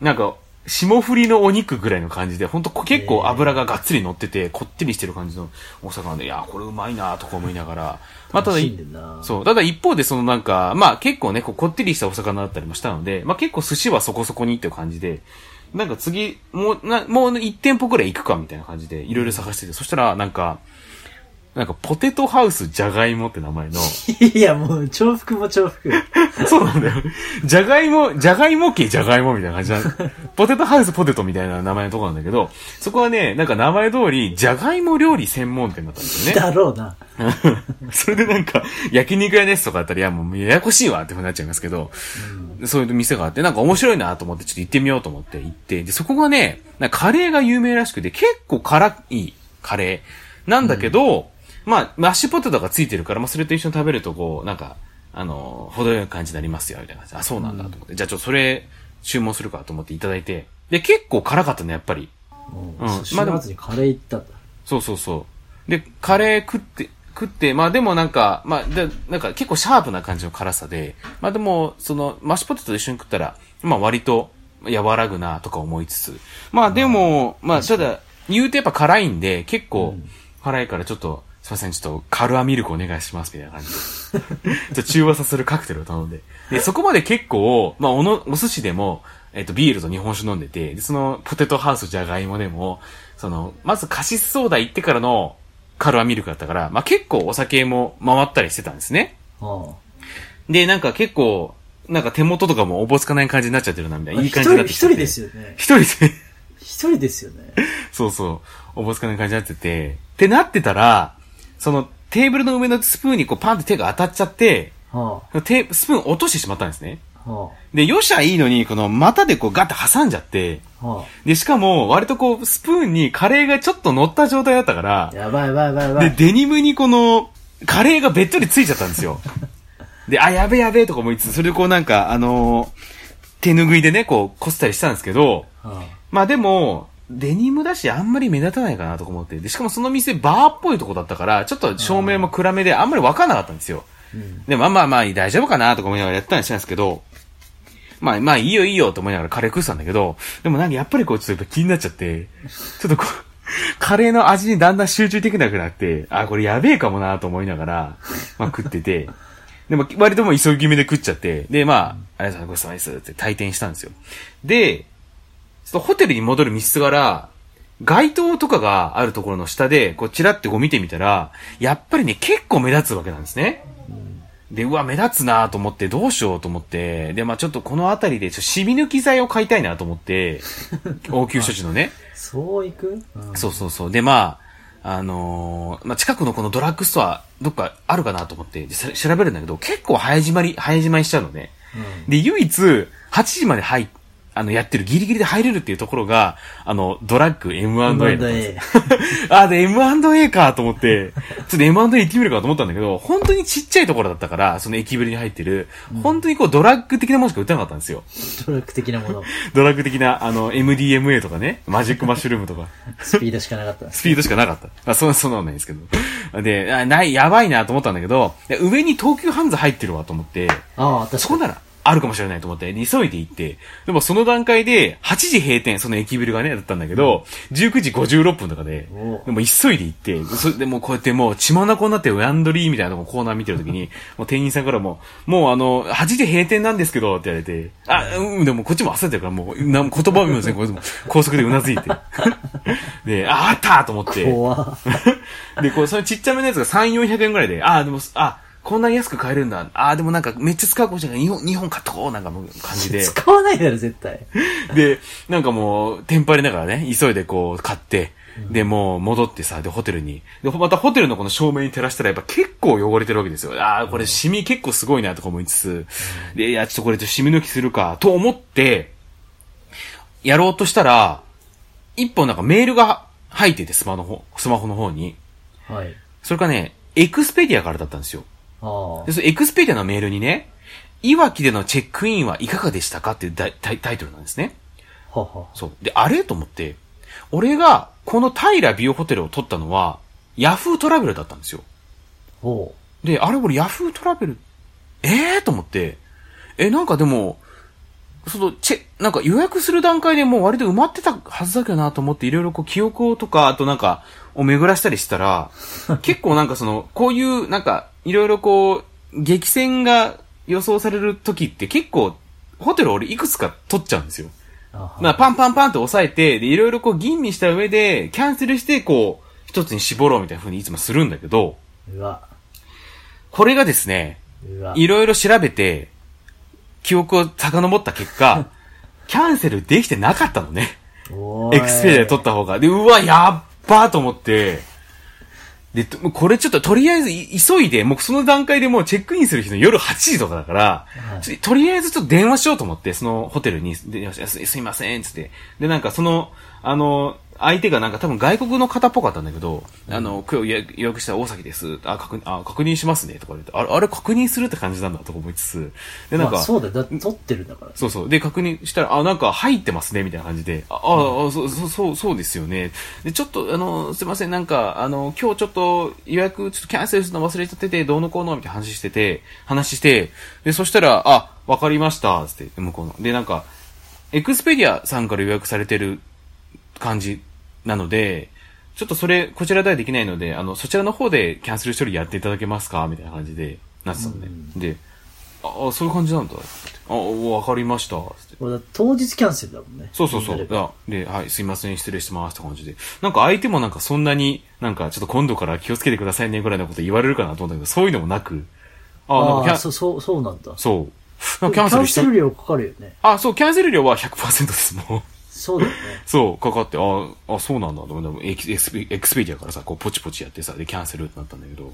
なんか、霜降りのお肉ぐらいの感じで、本当結構油ががっつり乗ってて、こってりしてる感じのお魚で、いや、これうまいな、とか思いながら。まあ、ただそう。ただ一方で、そのなんか、まあ結構ね、こうこってりしたお魚だったりもしたので、まあ結構寿司はそこそこにっていう感じで、なんか次、もう、な、もう1店舗くらい行くかみたいな感じで、いろいろ探してて、そしたら、なんか、なんか、ポテトハウスじゃがいもって名前の、いや、もう、重複も重複。そうなんだよ。じゃがいも、じゃがいも系じゃがいもみたいな感じな ポテトハウスポテトみたいな名前のとこなんだけど、そこはね、なんか名前通り、じゃがいも料理専門店だったんですよね。だろうな。それでなんか、焼肉屋ですとかだったら、いやもうややこしいわってふうになっちゃいますけど、そういう店があって、なんか面白いなと思って、ちょっと行ってみようと思って行って、で、そこがね、カレーが有名らしくて、結構辛いカレーなんだけど、まあ、マッシュポテトがついてるから、まあ、それと一緒に食べると、こう、なんか、あの、程よい感じになりますよ、みたいな感じで。あ、そうなんだと思って。じゃあちょっとそれ、注文するかと思っていただいて。で、結構辛かったね、やっぱり。うん。うん寿司の後にカレー行ったんだ。そうそうそう。で、カレー食って、食って、まあでもなんか、まあ、で、なんか結構シャープな感じの辛さで、まあでも、その、マッシュポテトと一緒に食ったら、まあ割と和らぐなとか思いつつ、まあでも、まあただ、言うてやっぱ辛いんで、結構辛いからちょっと、ません、ちょっとカルアミルクお願いします、みたいな感じで。ちょっと中和させるカクテルを頼んで。で、そこまで結構、まあおの、お寿司でも、えっ、と、ビールと日本酒飲んでて、で、その、ポテトハウスじゃがいもでも、その、まずカシスソーダ行ってからのカルアミルクだったから、まあ結構お酒も回ったりしてたんですね。はで、なんか結構、なんか手元とかもおぼつかない感じになっちゃってるな、みたいあ。な。いい感じになってきてて。一人一人ですよね。一人で。一人ですよね。そうそう。おぼつかない感じになってて。ってなってたら、そのテーブルの上のスプーンにこうパンって手が当たっちゃって、はテスプーン落としてしまったんですね。あ。はで、よっしゃいいのに、この股でこうガッて挟んじゃって、あ。はで、しかも割とこうスプーンにカレーがちょっと乗った状態だったからあ。、やばいやばいやばいやばで、い。デニムにこの、カレーがべっとりついちゃったんですよ。で、あ、やべやべとか思いつつ、それでこうなんか、あのー手拭いでね、こう、こすったりしたんですけど、はまあでも、デニムだしあんまり目立たないかなとか思って。で、しかもその店バーっぽいとこだったから、ちょっと照明も暗めであんまりわかんなかったんですよ。あ。うん。で、まあまあまあ大丈夫かなとか思いながらやったりしたんですけど、まあまあいいよいいよと思いながらカレー食ってたんだけど、でもなんかやっぱりこうちょっと気になっちゃって、ちょっとこう、カレーの味にだんだん集中できなくなって、あ、これやべえかもなと思いながら、まあ食ってて、でも割ともう急ぎ目で食っちゃって、でまあ、ありがとうございますって退店したんですよ。で、そのホテルに戻る道すがら、街灯とかがあるところの下で、こう、チラってこう見てみたら、やっぱりね、結構目立つわけなんですね。で、うわ、目立つなと思って、どうしようと思って、で、まあちょっとこの辺りで、染み抜き剤を買いたいなと思って、応急処置のね。そういく？うん。そうそうそう。で、まあ、あのーまあ、近くのこのドラッグストア、どっかあるかなと思って、調べるんだけど、結構早締まり、早締まりしちゃうのね。で、唯一、8時まで入っあの、やってる、ギリギリで入れるっていうところが、あの、ドラッグ M&A。あ、で、M&A かと思って、ちょっと M&A 行ってみるかと思ったんだけど、本当にちっちゃいところだったから、その駅ビルに入ってる、本当にこうドラッグ的なものしか売ってなかったんですよ。トラック的なもの。ドラッグ的な、あの、MDMA とかね、マジックマッシュルームとか、スピードしかなかった。スピードしかなかった。まあ、そんな、そんなのないんですけど。で、あない、やばいなと思ったんだけど、上に東急ハンズ入ってるわと思って、ああ、確かに。そこなら、あるかもしれないと思って、急いで行って、でもその段階で、8時閉店、その駅ビルがね、だったんだけど、19時56分とかでお、でも急いで行って、それでもうこうやってもう血眼になってランドリーみたいなコーナー見てるときに、もう店員さんからも、もうあの、8時閉店なんですけど、って言われて、あ、うん、でもこっちも焦ってるから、もう、なん言葉を見ません、こ高速でうなずいて。で、あ、あったと思って。で、こう、そのちっちゃめのやつが3、400円ぐらいで、ああ、でも、あ、こんなに安く買えるんだ。ああ、でもなんかめっちゃ使うかもしれない。日本、日本買っとこう、なんかもう感じで。使わないだろ、絶対。で、なんかもう、テンパりながらね、急いでこう、買って、で、もう戻ってさ、で、ホテルに。で、またホテルのこの照明に照らしたら、やっぱ結構汚れてるわけですよ。ああ、これシミ結構すごいなとか思いつつ、で、いや、ちょっとこれちょっとシミ抜きするか、と思って、やろうとしたら、一本なんかメールが入ってて、スマホの方、スマホの方に。はい。それがね、エクスペディアからだったんですよ。あで、そのエクスペディアのメールにね、いわきでのチェックインはいかがでしたかっていうタイトルなんですね。あ。はは。そう。で、あれ？と思って、俺がこの平ビオホテルを取ったのは、ヤフートラベルだったんですよ。ほで、あれ俺ヤフートラベル、ええー、と思って、え、なんかでも、その、チェ、なんか予約する段階でもう割と埋まってたはずだけどなと思っていろいろこう記憶をとか、あとなんか、を巡らしたりしたら、結構なんかその、こういうなんか、いろいろこう、激戦が予想される時って結構、ホテル俺いくつか取っちゃうんですよ。まあ、パンパンパンと押さえて、で、いろいろこう吟味した上で、キャンセルして、こう、一つに絞ろうみたいな風にいつもするんだけど、うわ。これがですね。いろいろ調べて、記憶を遡った結果、キャンセルできてなかったのね。エクスペリアで撮った方が。で、うわ、やっばーと思って、で、とこれちょっととりあえずい急いで、もうその段階でもうチェックインする日の夜8時とかだから、はいとりあえずちょっと電話しようと思って、そのホテルに電話して、すすいません、つって。で、なんかその、あの、相手がなんか多分外国の方っぽかったんだけど、あの、今日予約した大崎です。あ、確認、あ、確認しますね。とか言って、あれ、あれ確認するって感じなんだとか思いつつ。で、なんか、まあ、そうだよ。だ撮ってるんだから。そうそう。で、確認したら、あ、なんか入ってますね、みたいな感じで。あ、あ、あそう、そう、そう、そうですよね。で、ちょっと、あの、すいません、なんか、あの、今日ちょっと予約、ちょっとキャンセルするの忘れちゃってて、どうのこうの、みたいな話してて、話して、で、そしたら、あ、わかりました、つって、向こうの。で、なんか、エクスペディアさんから予約されてる感じなので、ちょっとそれ、こちらではできないので、あの、そちらの方でキャンセル処理やっていただけますか？みたいな感じで、なってたのね。で、あ、あそういう感じなんだ。あ、わかりました。当日キャンセルだもんね。そうそうそう。あで、はい、すいません、失礼しますって感じで。なんか相手もなんかそんなに、なんかちょっと今度から気をつけてくださいねぐらいのこと言われるかなと思ったけど、そういうのもなく。あ、なんかそう、そう、そうなんだ。そう。キャンセル料かかるよね。あ、そう、キャンセル料は100%です、もう。そうだよね。そう、かかって、あ、あ、そうなんだと思って、エクスペエクスペディアからさ、こう、ポチポチやってさ、で、キャンセルってなったんだけど。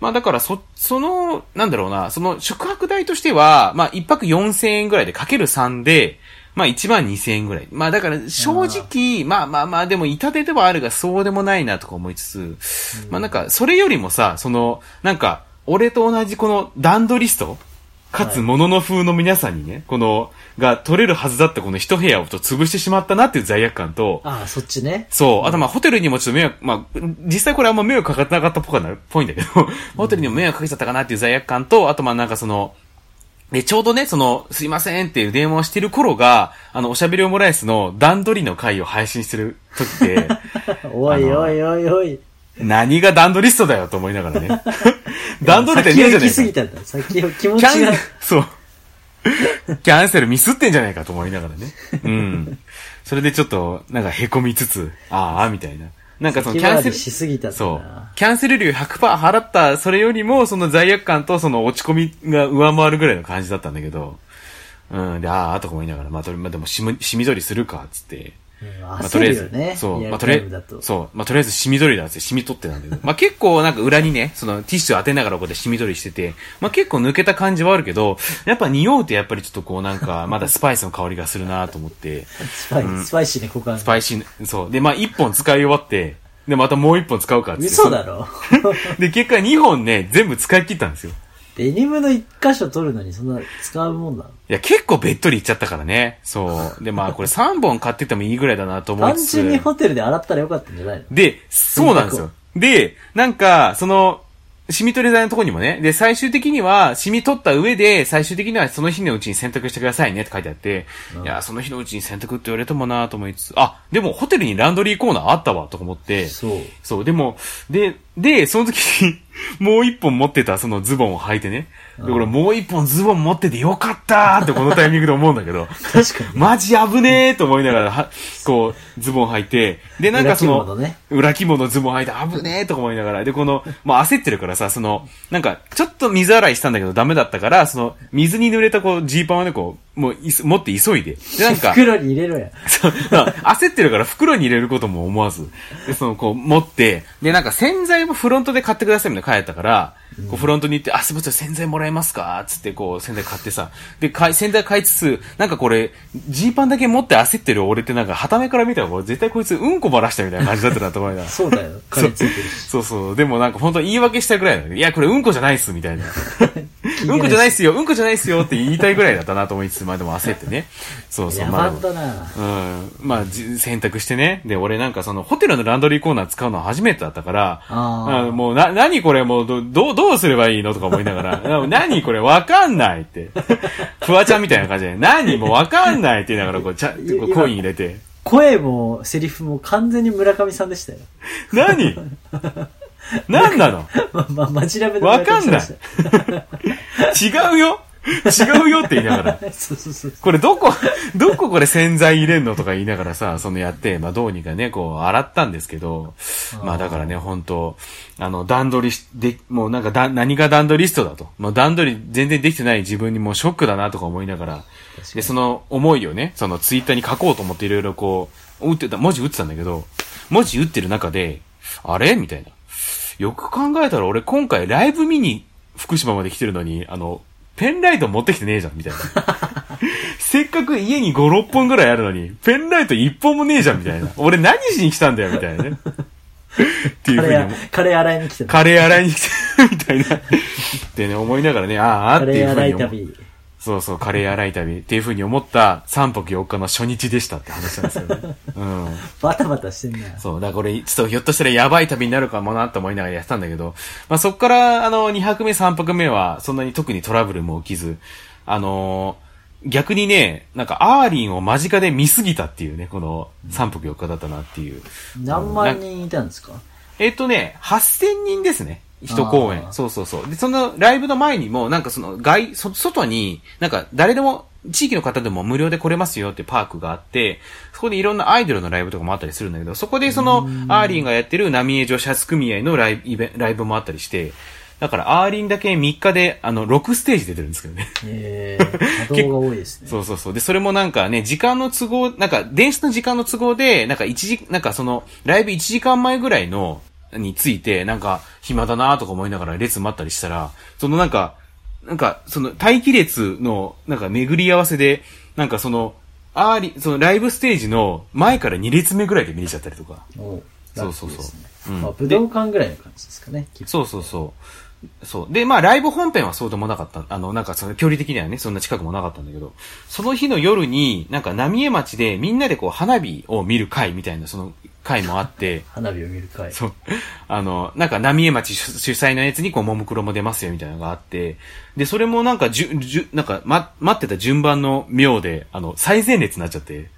まあ、だから、そ、その、なんだろうな、その、宿泊代としては、まあ、一泊4000円ぐらいで、かける3で、まあ、1万2000円ぐらい。まあ、だから、正直、まあまあまあ、でも、痛手ではあるが、そうでもないな、とか思いつつ、まあ、なんか、それよりもさ、その、なんか、俺と同じこの、段取りストかつ、はいものの風の皆さんにね、この、が取れるはずだったこの一部屋をと潰してしまったなっていう罪悪感と、ああ、そっちね。そう。あとまあ、ホテルにもちょっと迷惑、まあ、実際これあんま迷惑かかってなかったっぽかな、ぽいんだけど、ホテルにも迷惑かけちゃったかなっていう罪悪感と、あとまあなんかその、で、ちょうどね、その、すいませんっていう電話をしてる頃が、あの、おしゃべりオムライスの段取りの回を配信してる時で、おいおいおいおい。何が段取りストだよと思いながらね。段取りってねえじゃ先を行き過ぎねえか。たんだ。先を気持キャンちが。そう。キャンセルミスってんじゃないかと思いながらね。うん。それでちょっと、なんか凹みつつ、ああ、みたいな。なんかそのキャンセル、しすぎたそう。キャンセル料100%払った、それよりも、その罪悪感とその落ち込みが上回るぐらいの感じだったんだけど、うん。で、ああ、とか思いながら、まあ、とりまあ、でもしむ、しみ取りするか、つって。うん。まあ、とりあえず、ね。そう、まあ、とりあえず、そう、まあ、とりあえず、シミ取りだって、シミ取ってたんだけど、まあ、結構なんか裏にね、その、ティッシュ当てながらこうやってシミ取りしてて、まあ、結構抜けた感じはあるけど、やっぱ匂うとやっぱりちょっとこうなんか、まだスパイスの香りがするなと思って、スパイ、スパイシーな股間。スパイシー、そう。で、まあ、一本使い終わって、で、またもう一本使うかって。嘘だろ。で、結果2本ね、全部使い切ったんですよ。デニムの一箇所取るのにそんな使うもんなの？いや、結構べっとりいっちゃったからね。そう。で、まあ、これ3本買っててもいいぐらいだなと思い単つつ。純にホテルで洗ったらよかったんじゃないの？で、そうなんですよ。で、なんか、その、シミ取り剤のとこにもね、で、最終的には、シミ取った上で、最終的にはその日のうちに洗濯してくださいねって書いてあって、いや、その日のうちに洗濯って言われてもなと思いつつ、あ、でもホテルにランドリーコーナーあったわ、とか思って、そう。そう、でも、で、で、その時に、もう一本持ってたそのズボンを履いてね。で、俺もう一本ズボン持っててよかったーってこのタイミングで思うんだけど、確かに。マジ危ねーと思いながら、はこう、ズボン履いて、で、なんかその、裏着物ズボン履いて危ねーとか思いながら、で、この、もう焦ってるからさ、その、なんか、ちょっと水洗いしたんだけどダメだったから、その、水に濡れたこう、ジーパンをね、こう、もういす、持って急いで。で、なんか、袋に入れろや。そう、焦ってるから袋に入れることも思わず。で、その、こう、持って、で、なんか洗剤もフロントで買ってくださいみたいなの書いてあったから、こう、フロントに行って、あ、すみません、洗剤もらえますか？つって、こう、洗剤買ってさ、で、買い、洗剤買いつつ、なんかこれ、ジーパンだけ持って焦ってる俺ってなんか、旗目から見たら、これ絶対こいつうんこばらしたみたいな感じだったなと思いながら。そうだよ。金ついてるし。そうそう。でもなんか本当言い訳したいぐらいだね。いや、これうんこじゃないっす、みたいな。うんこじゃないっすよ、うんこじゃないっすよって言いたいぐらいだったなと思いつつ、まあでも焦ってね。そうそう。野まあ。うん。まあ、じ選択してね。で、俺なんかその、ホテルのランドリーコーナー使うのは初めてだったから、あもう、な、何これもう、ど、どう、どうすればいいのとか思いながら、な何これわかんないって。フワちゃんみたいな感じで、何もうわかんないって言いながら、こう、ちゃ、こうコイン入れて。声もセリフも完全に村上さんでしたよ。何？何なの ま、ま、マジラベのわかんない違うよ違うよって言いながら。そうそうそう。これどこ、どここれ洗剤入れんの？とか言いながらさ、そのやって、まあどうにかね、こう洗ったんですけど、まあだからね、本当あの、段取りし、で、もうなんかだ、何が段取りストだと。まあ段取り全然できてない自分にもショックだなとか思いながら、で、その思いをね、そのツイッターに書こうと思っていろいろこう、打ってた、文字打ってたんだけど、文字打ってる中で、あれみたいな。よく考えたら俺今回ライブ見に福島まで来てるのに、あの、ペンライト持ってきてねえじゃん、みたいな。せっかく家に5、6本ぐらいあるのに、ペンライト1本もねえじゃん、みたいな。俺何しに来たんだよ、みたいなね。っていうカレーふうにカレー洗いに来てた。カレー洗いに来てる、みたいな。ってね、思いながらね、ああ、っていカレー洗いうふうに思う。旅。そうそう、カレー洗い旅っていうふうに思った3泊4日の初日でしたって話なんですよね。うん。バタバタしてんな。そう、だからこれ、ちょっとひょっとしたらやばい旅になるかもなと思いながらやってたんだけど、まあそっから、あの、2泊目、3泊目は、そんなに特にトラブルも起きず、あのー逆にね、なんか、アーリンを間近で見すぎたっていうね、この3泊4日だったなっていう。何万人いたんですか？えっとね、8000人ですね。一公演そうそうそう。で、そのライブの前にも、なんかその外、そ外に、なんか誰でも、地域の方でも無料で来れますよってパークがあって、そこでいろんなアイドルのライブとかもあったりするんだけど、そこでその、アーリンがやってる浪江女子発組合のライブイベン、ライブもあったりして、だからアーリンだけ3日で、あの、6ステージ出てるんですけどね。ええ稼働が多いですね。そうそうそう。で、それもなんかね、時間の都合、なんか、電車の時間の都合で、なんか一時、なんかその、ライブ1時間前ぐらいの、について、なんか、暇だなとか思いながら列待ったりしたら、そのなんか、なんか、その、待機列の、なんか巡り合わせで、なんかその、アーリ、そのライブステージの前から2列目ぐらいで見れちゃったりとか。そうそうそうねうんまあ、武道館ぐらいの感じですかね。そうそうそう。そう。で、まあ、ライブ本編はそうでもなかった。あの、なんかその距離的にはね、そんな近くもなかったんだけど、その日の夜に、なんか浪江町でみんなでこう花火を見る会みたいな、その会もあって、花火を見る会。そう。あの、なんか浪江町主主催のやつにこう、ももクロも出ますよみたいなのがあって、で、それもなんかじゅ、じゅ、なんか、ま、待ってた順番の妙で、あの、最前列になっちゃって、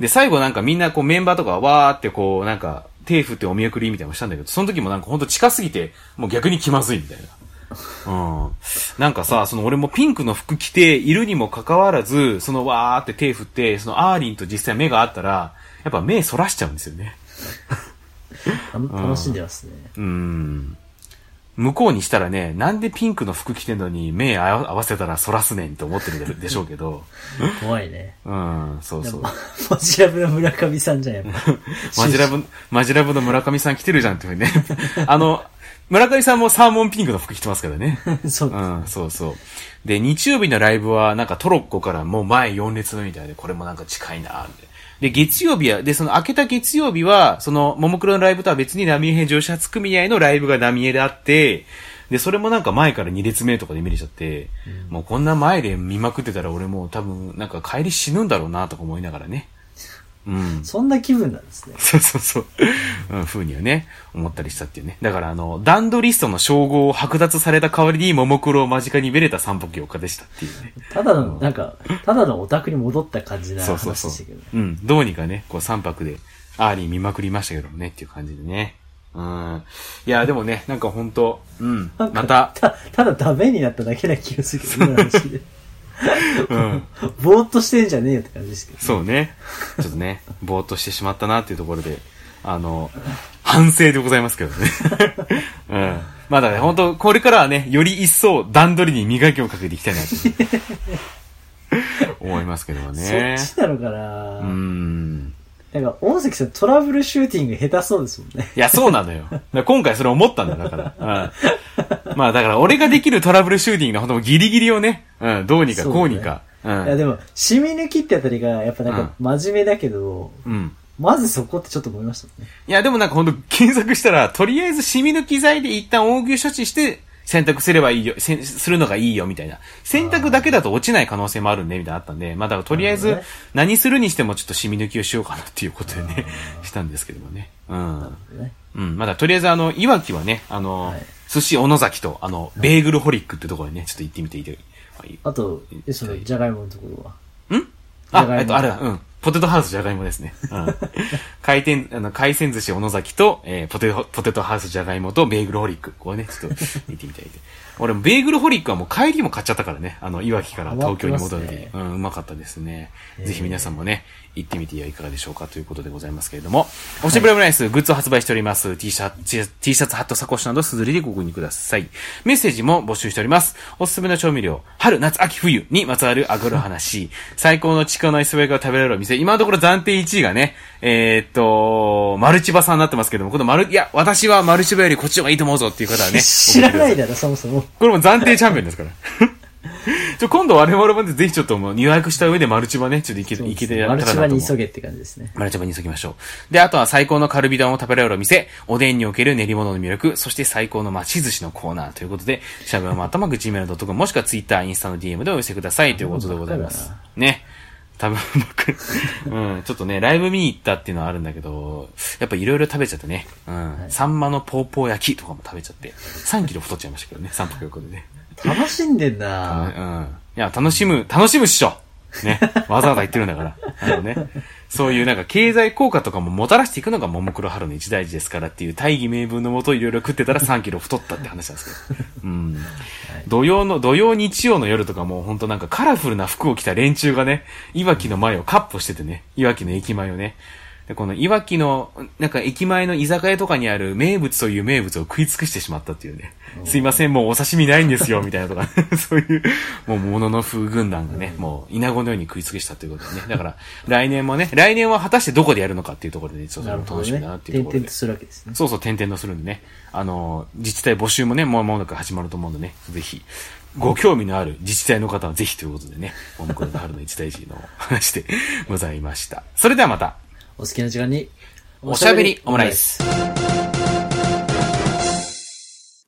で、最後なんかみんなこうメンバーとかわーってこうなんか手振ってお見送りみたいなのをしたんだけど、その時もなんかほんと近すぎて、もう逆に気まずいみたいな。うん。なんかさ、その俺もピンクの服着ているにもかかわらず、そのわーって手振って、そのアーリンと実際目があったら、やっぱ目そらしちゃうんですよね。た 楽しんでますね。うん。向こうにしたらね、なんでピンクの服着てんのに目合わせたらそらすねんって思ってるでしょうけど、怖いね。うん、そうそう。マジラブの村上さんじゃん、やっぱ。マジラブ、マジラブの村上さん来てるじゃんっていうふうにね。あの、村上さんもサーモンピンクの服着てますからね。そうう。ん、そうそう。で、日曜日のライブは、なんかトロッコからもう前4列目みたいで、これもなんか近いなって。で、月曜日は、で、その明けた月曜日は、その、ももクロのライブとは別に浪江編女子発組合のライブが浪江であって、で、それもなんか前から2列目とかで見れちゃって、もうこんな前で見まくってたら俺もう多分、なんか帰り死ぬんだろうなとか思いながらね。うん。そんな気分なんですね。そうそうそう。うん、風にはね、思ったりしたっていうね。だからあの、ダンドリストの称号を剥奪された代わりに、ももクロを間近に見れた3泊4日でしたっていうね。ただの、なんか、ただのオタクに戻った感じな話でしたけどね。。うん、どうにかね、こう3泊で、アーリー見まくりましたけどもね、っていう感じでね。うん。いや、でもね、なんかほんと、うん、また、た、ただダメになっただけな気がするけど、話で。うん、ぼーっとしてんじゃねえよって感じですけど。そうね。ちょっとね、ぼーっとしてしまったなっていうところで、あの、反省でございますけどね。うん。まだね、本当これからはね、より一層段取りに磨きをかけていきたいなと。思いますけどもね。そっちなのかな、うん。なんか、大関さんトラブルシューティング下手そうですもんね。いや、そうなのよ。今回それ思ったんだよ、だから。うん。まあ、だから俺ができるトラブルシューティングのほんとギリギリをね、うん、どうにかこうにか。ういや、ん。でも、染み抜きってあたりが、やっぱなんか、真面目だけど、うん。まずそこってちょっと思いましたね。いや、でもなんかほんと検索したら、とりあえず染み抜き剤で一旦応急処置して、選択すればいいよ、せんするのがいいよ、みたいな。選択だけだと落ちない可能性もあるんで、みたいなのあったんで、まあだからとりあえず何するにしてもちょっと染み抜きをしようかなっていうことでね、したんですけどもね。うん。ねうん。まだとりあえずあの、いわきはね、あの、はい寿司小野崎と、あの、ベーグルホリックってところにね、ちょっと行ってみていいまあいいあと、えその、じゃがいものところは？ん？あ、えっと、あれだ、うん。ポテトハウスじゃがいもですね。うん。回転、あの、海鮮寿司小野崎と、えーポテト、ポテトハウスじゃがいもとベーグルホリック。これね、ちょっと見てみたいで。俺もベーグルホリックはもう帰りも買っちゃったからね。あの、いわきから東京に戻る時に。ハマってうん、うまかったですね。ぜひ皆さんもね、行ってみてはいかがでしょうかということでございますけれども。オシブラムライス、グッズを発売しております。T シャツ、T シャツ、ハット、サコッシュなど、すずりでご購入ください。メッセージも募集しております。おすすめの調味料、春、夏、秋、冬にまつわるあぐる話、最高の地下のアイスバイが食べられるお店、今のところ暫定1位がね、えー、っと、マルチバさんになってますけども、このマル、いや、私はマルチバよりこっちの方がいいと思うぞっていう方はね、知らないだろ、そもそも。これも暫定チャンピオンですから。ちょ、今度我々もねぜひちょっともう予約した上でマルチバね、ちょっといけ、いけてやマルチバったらなと思う。に急げって感じですね。マルチバに急ぎましょう。で、あとは最高のカルビ丼を食べられるお店、おでんにおける練り物の魅力、そして最高の町寿司のコーナーということで、しゃべはまたまぐ gmail.com もしくは Twitter、インスタの DM でお寄せくださいということでございます。ね。多分僕、うん、ちょっとね、ライブ見に行ったっていうのはあるんだけど、やっぱいろいろ食べちゃってね、うん、サンマのポーポー焼きとかも食べちゃって、3キロ太っちゃいましたけどね、3泊4日でね。楽しんでんう、ん。いや、楽しむ、楽しむっしょね。わざわざ言ってるんだから。あのね。そういうなんか経済効果とかももたらしていくのがももクロ春の一大事ですからっていう大義名分のもといろいろ食ってたら3キロ太ったって話なんですけど。うん。土曜の、土曜日曜の夜とかもうほんとなんかカラフルな服を着た連中がね、いわきの前をカッポしててね、いわきの駅前をね。で、このいわきの、なんか駅前の居酒屋とかにある名物という名物を食い尽くしてしまったっていうね。すいません、もうお刺身ないんですよ、みたいなとか、そういう、もうものの風軍団がね、もう稲子のように食い尽くしたということでね。だから、来年もね、来年は果たしてどこでやるのかっていうところで、ちょっと楽しみだなっ。ていうところで点々と。するわけですね。そうそう、点々とするんでね。あの、自治体募集もね、もう間もなく始まると思うんでね、ぜひ、ご興味のある自治体の方はぜひということでね、ももクロの春の一大事の話でございました。それではまた、お好きな時間に、おしゃべりオムライス。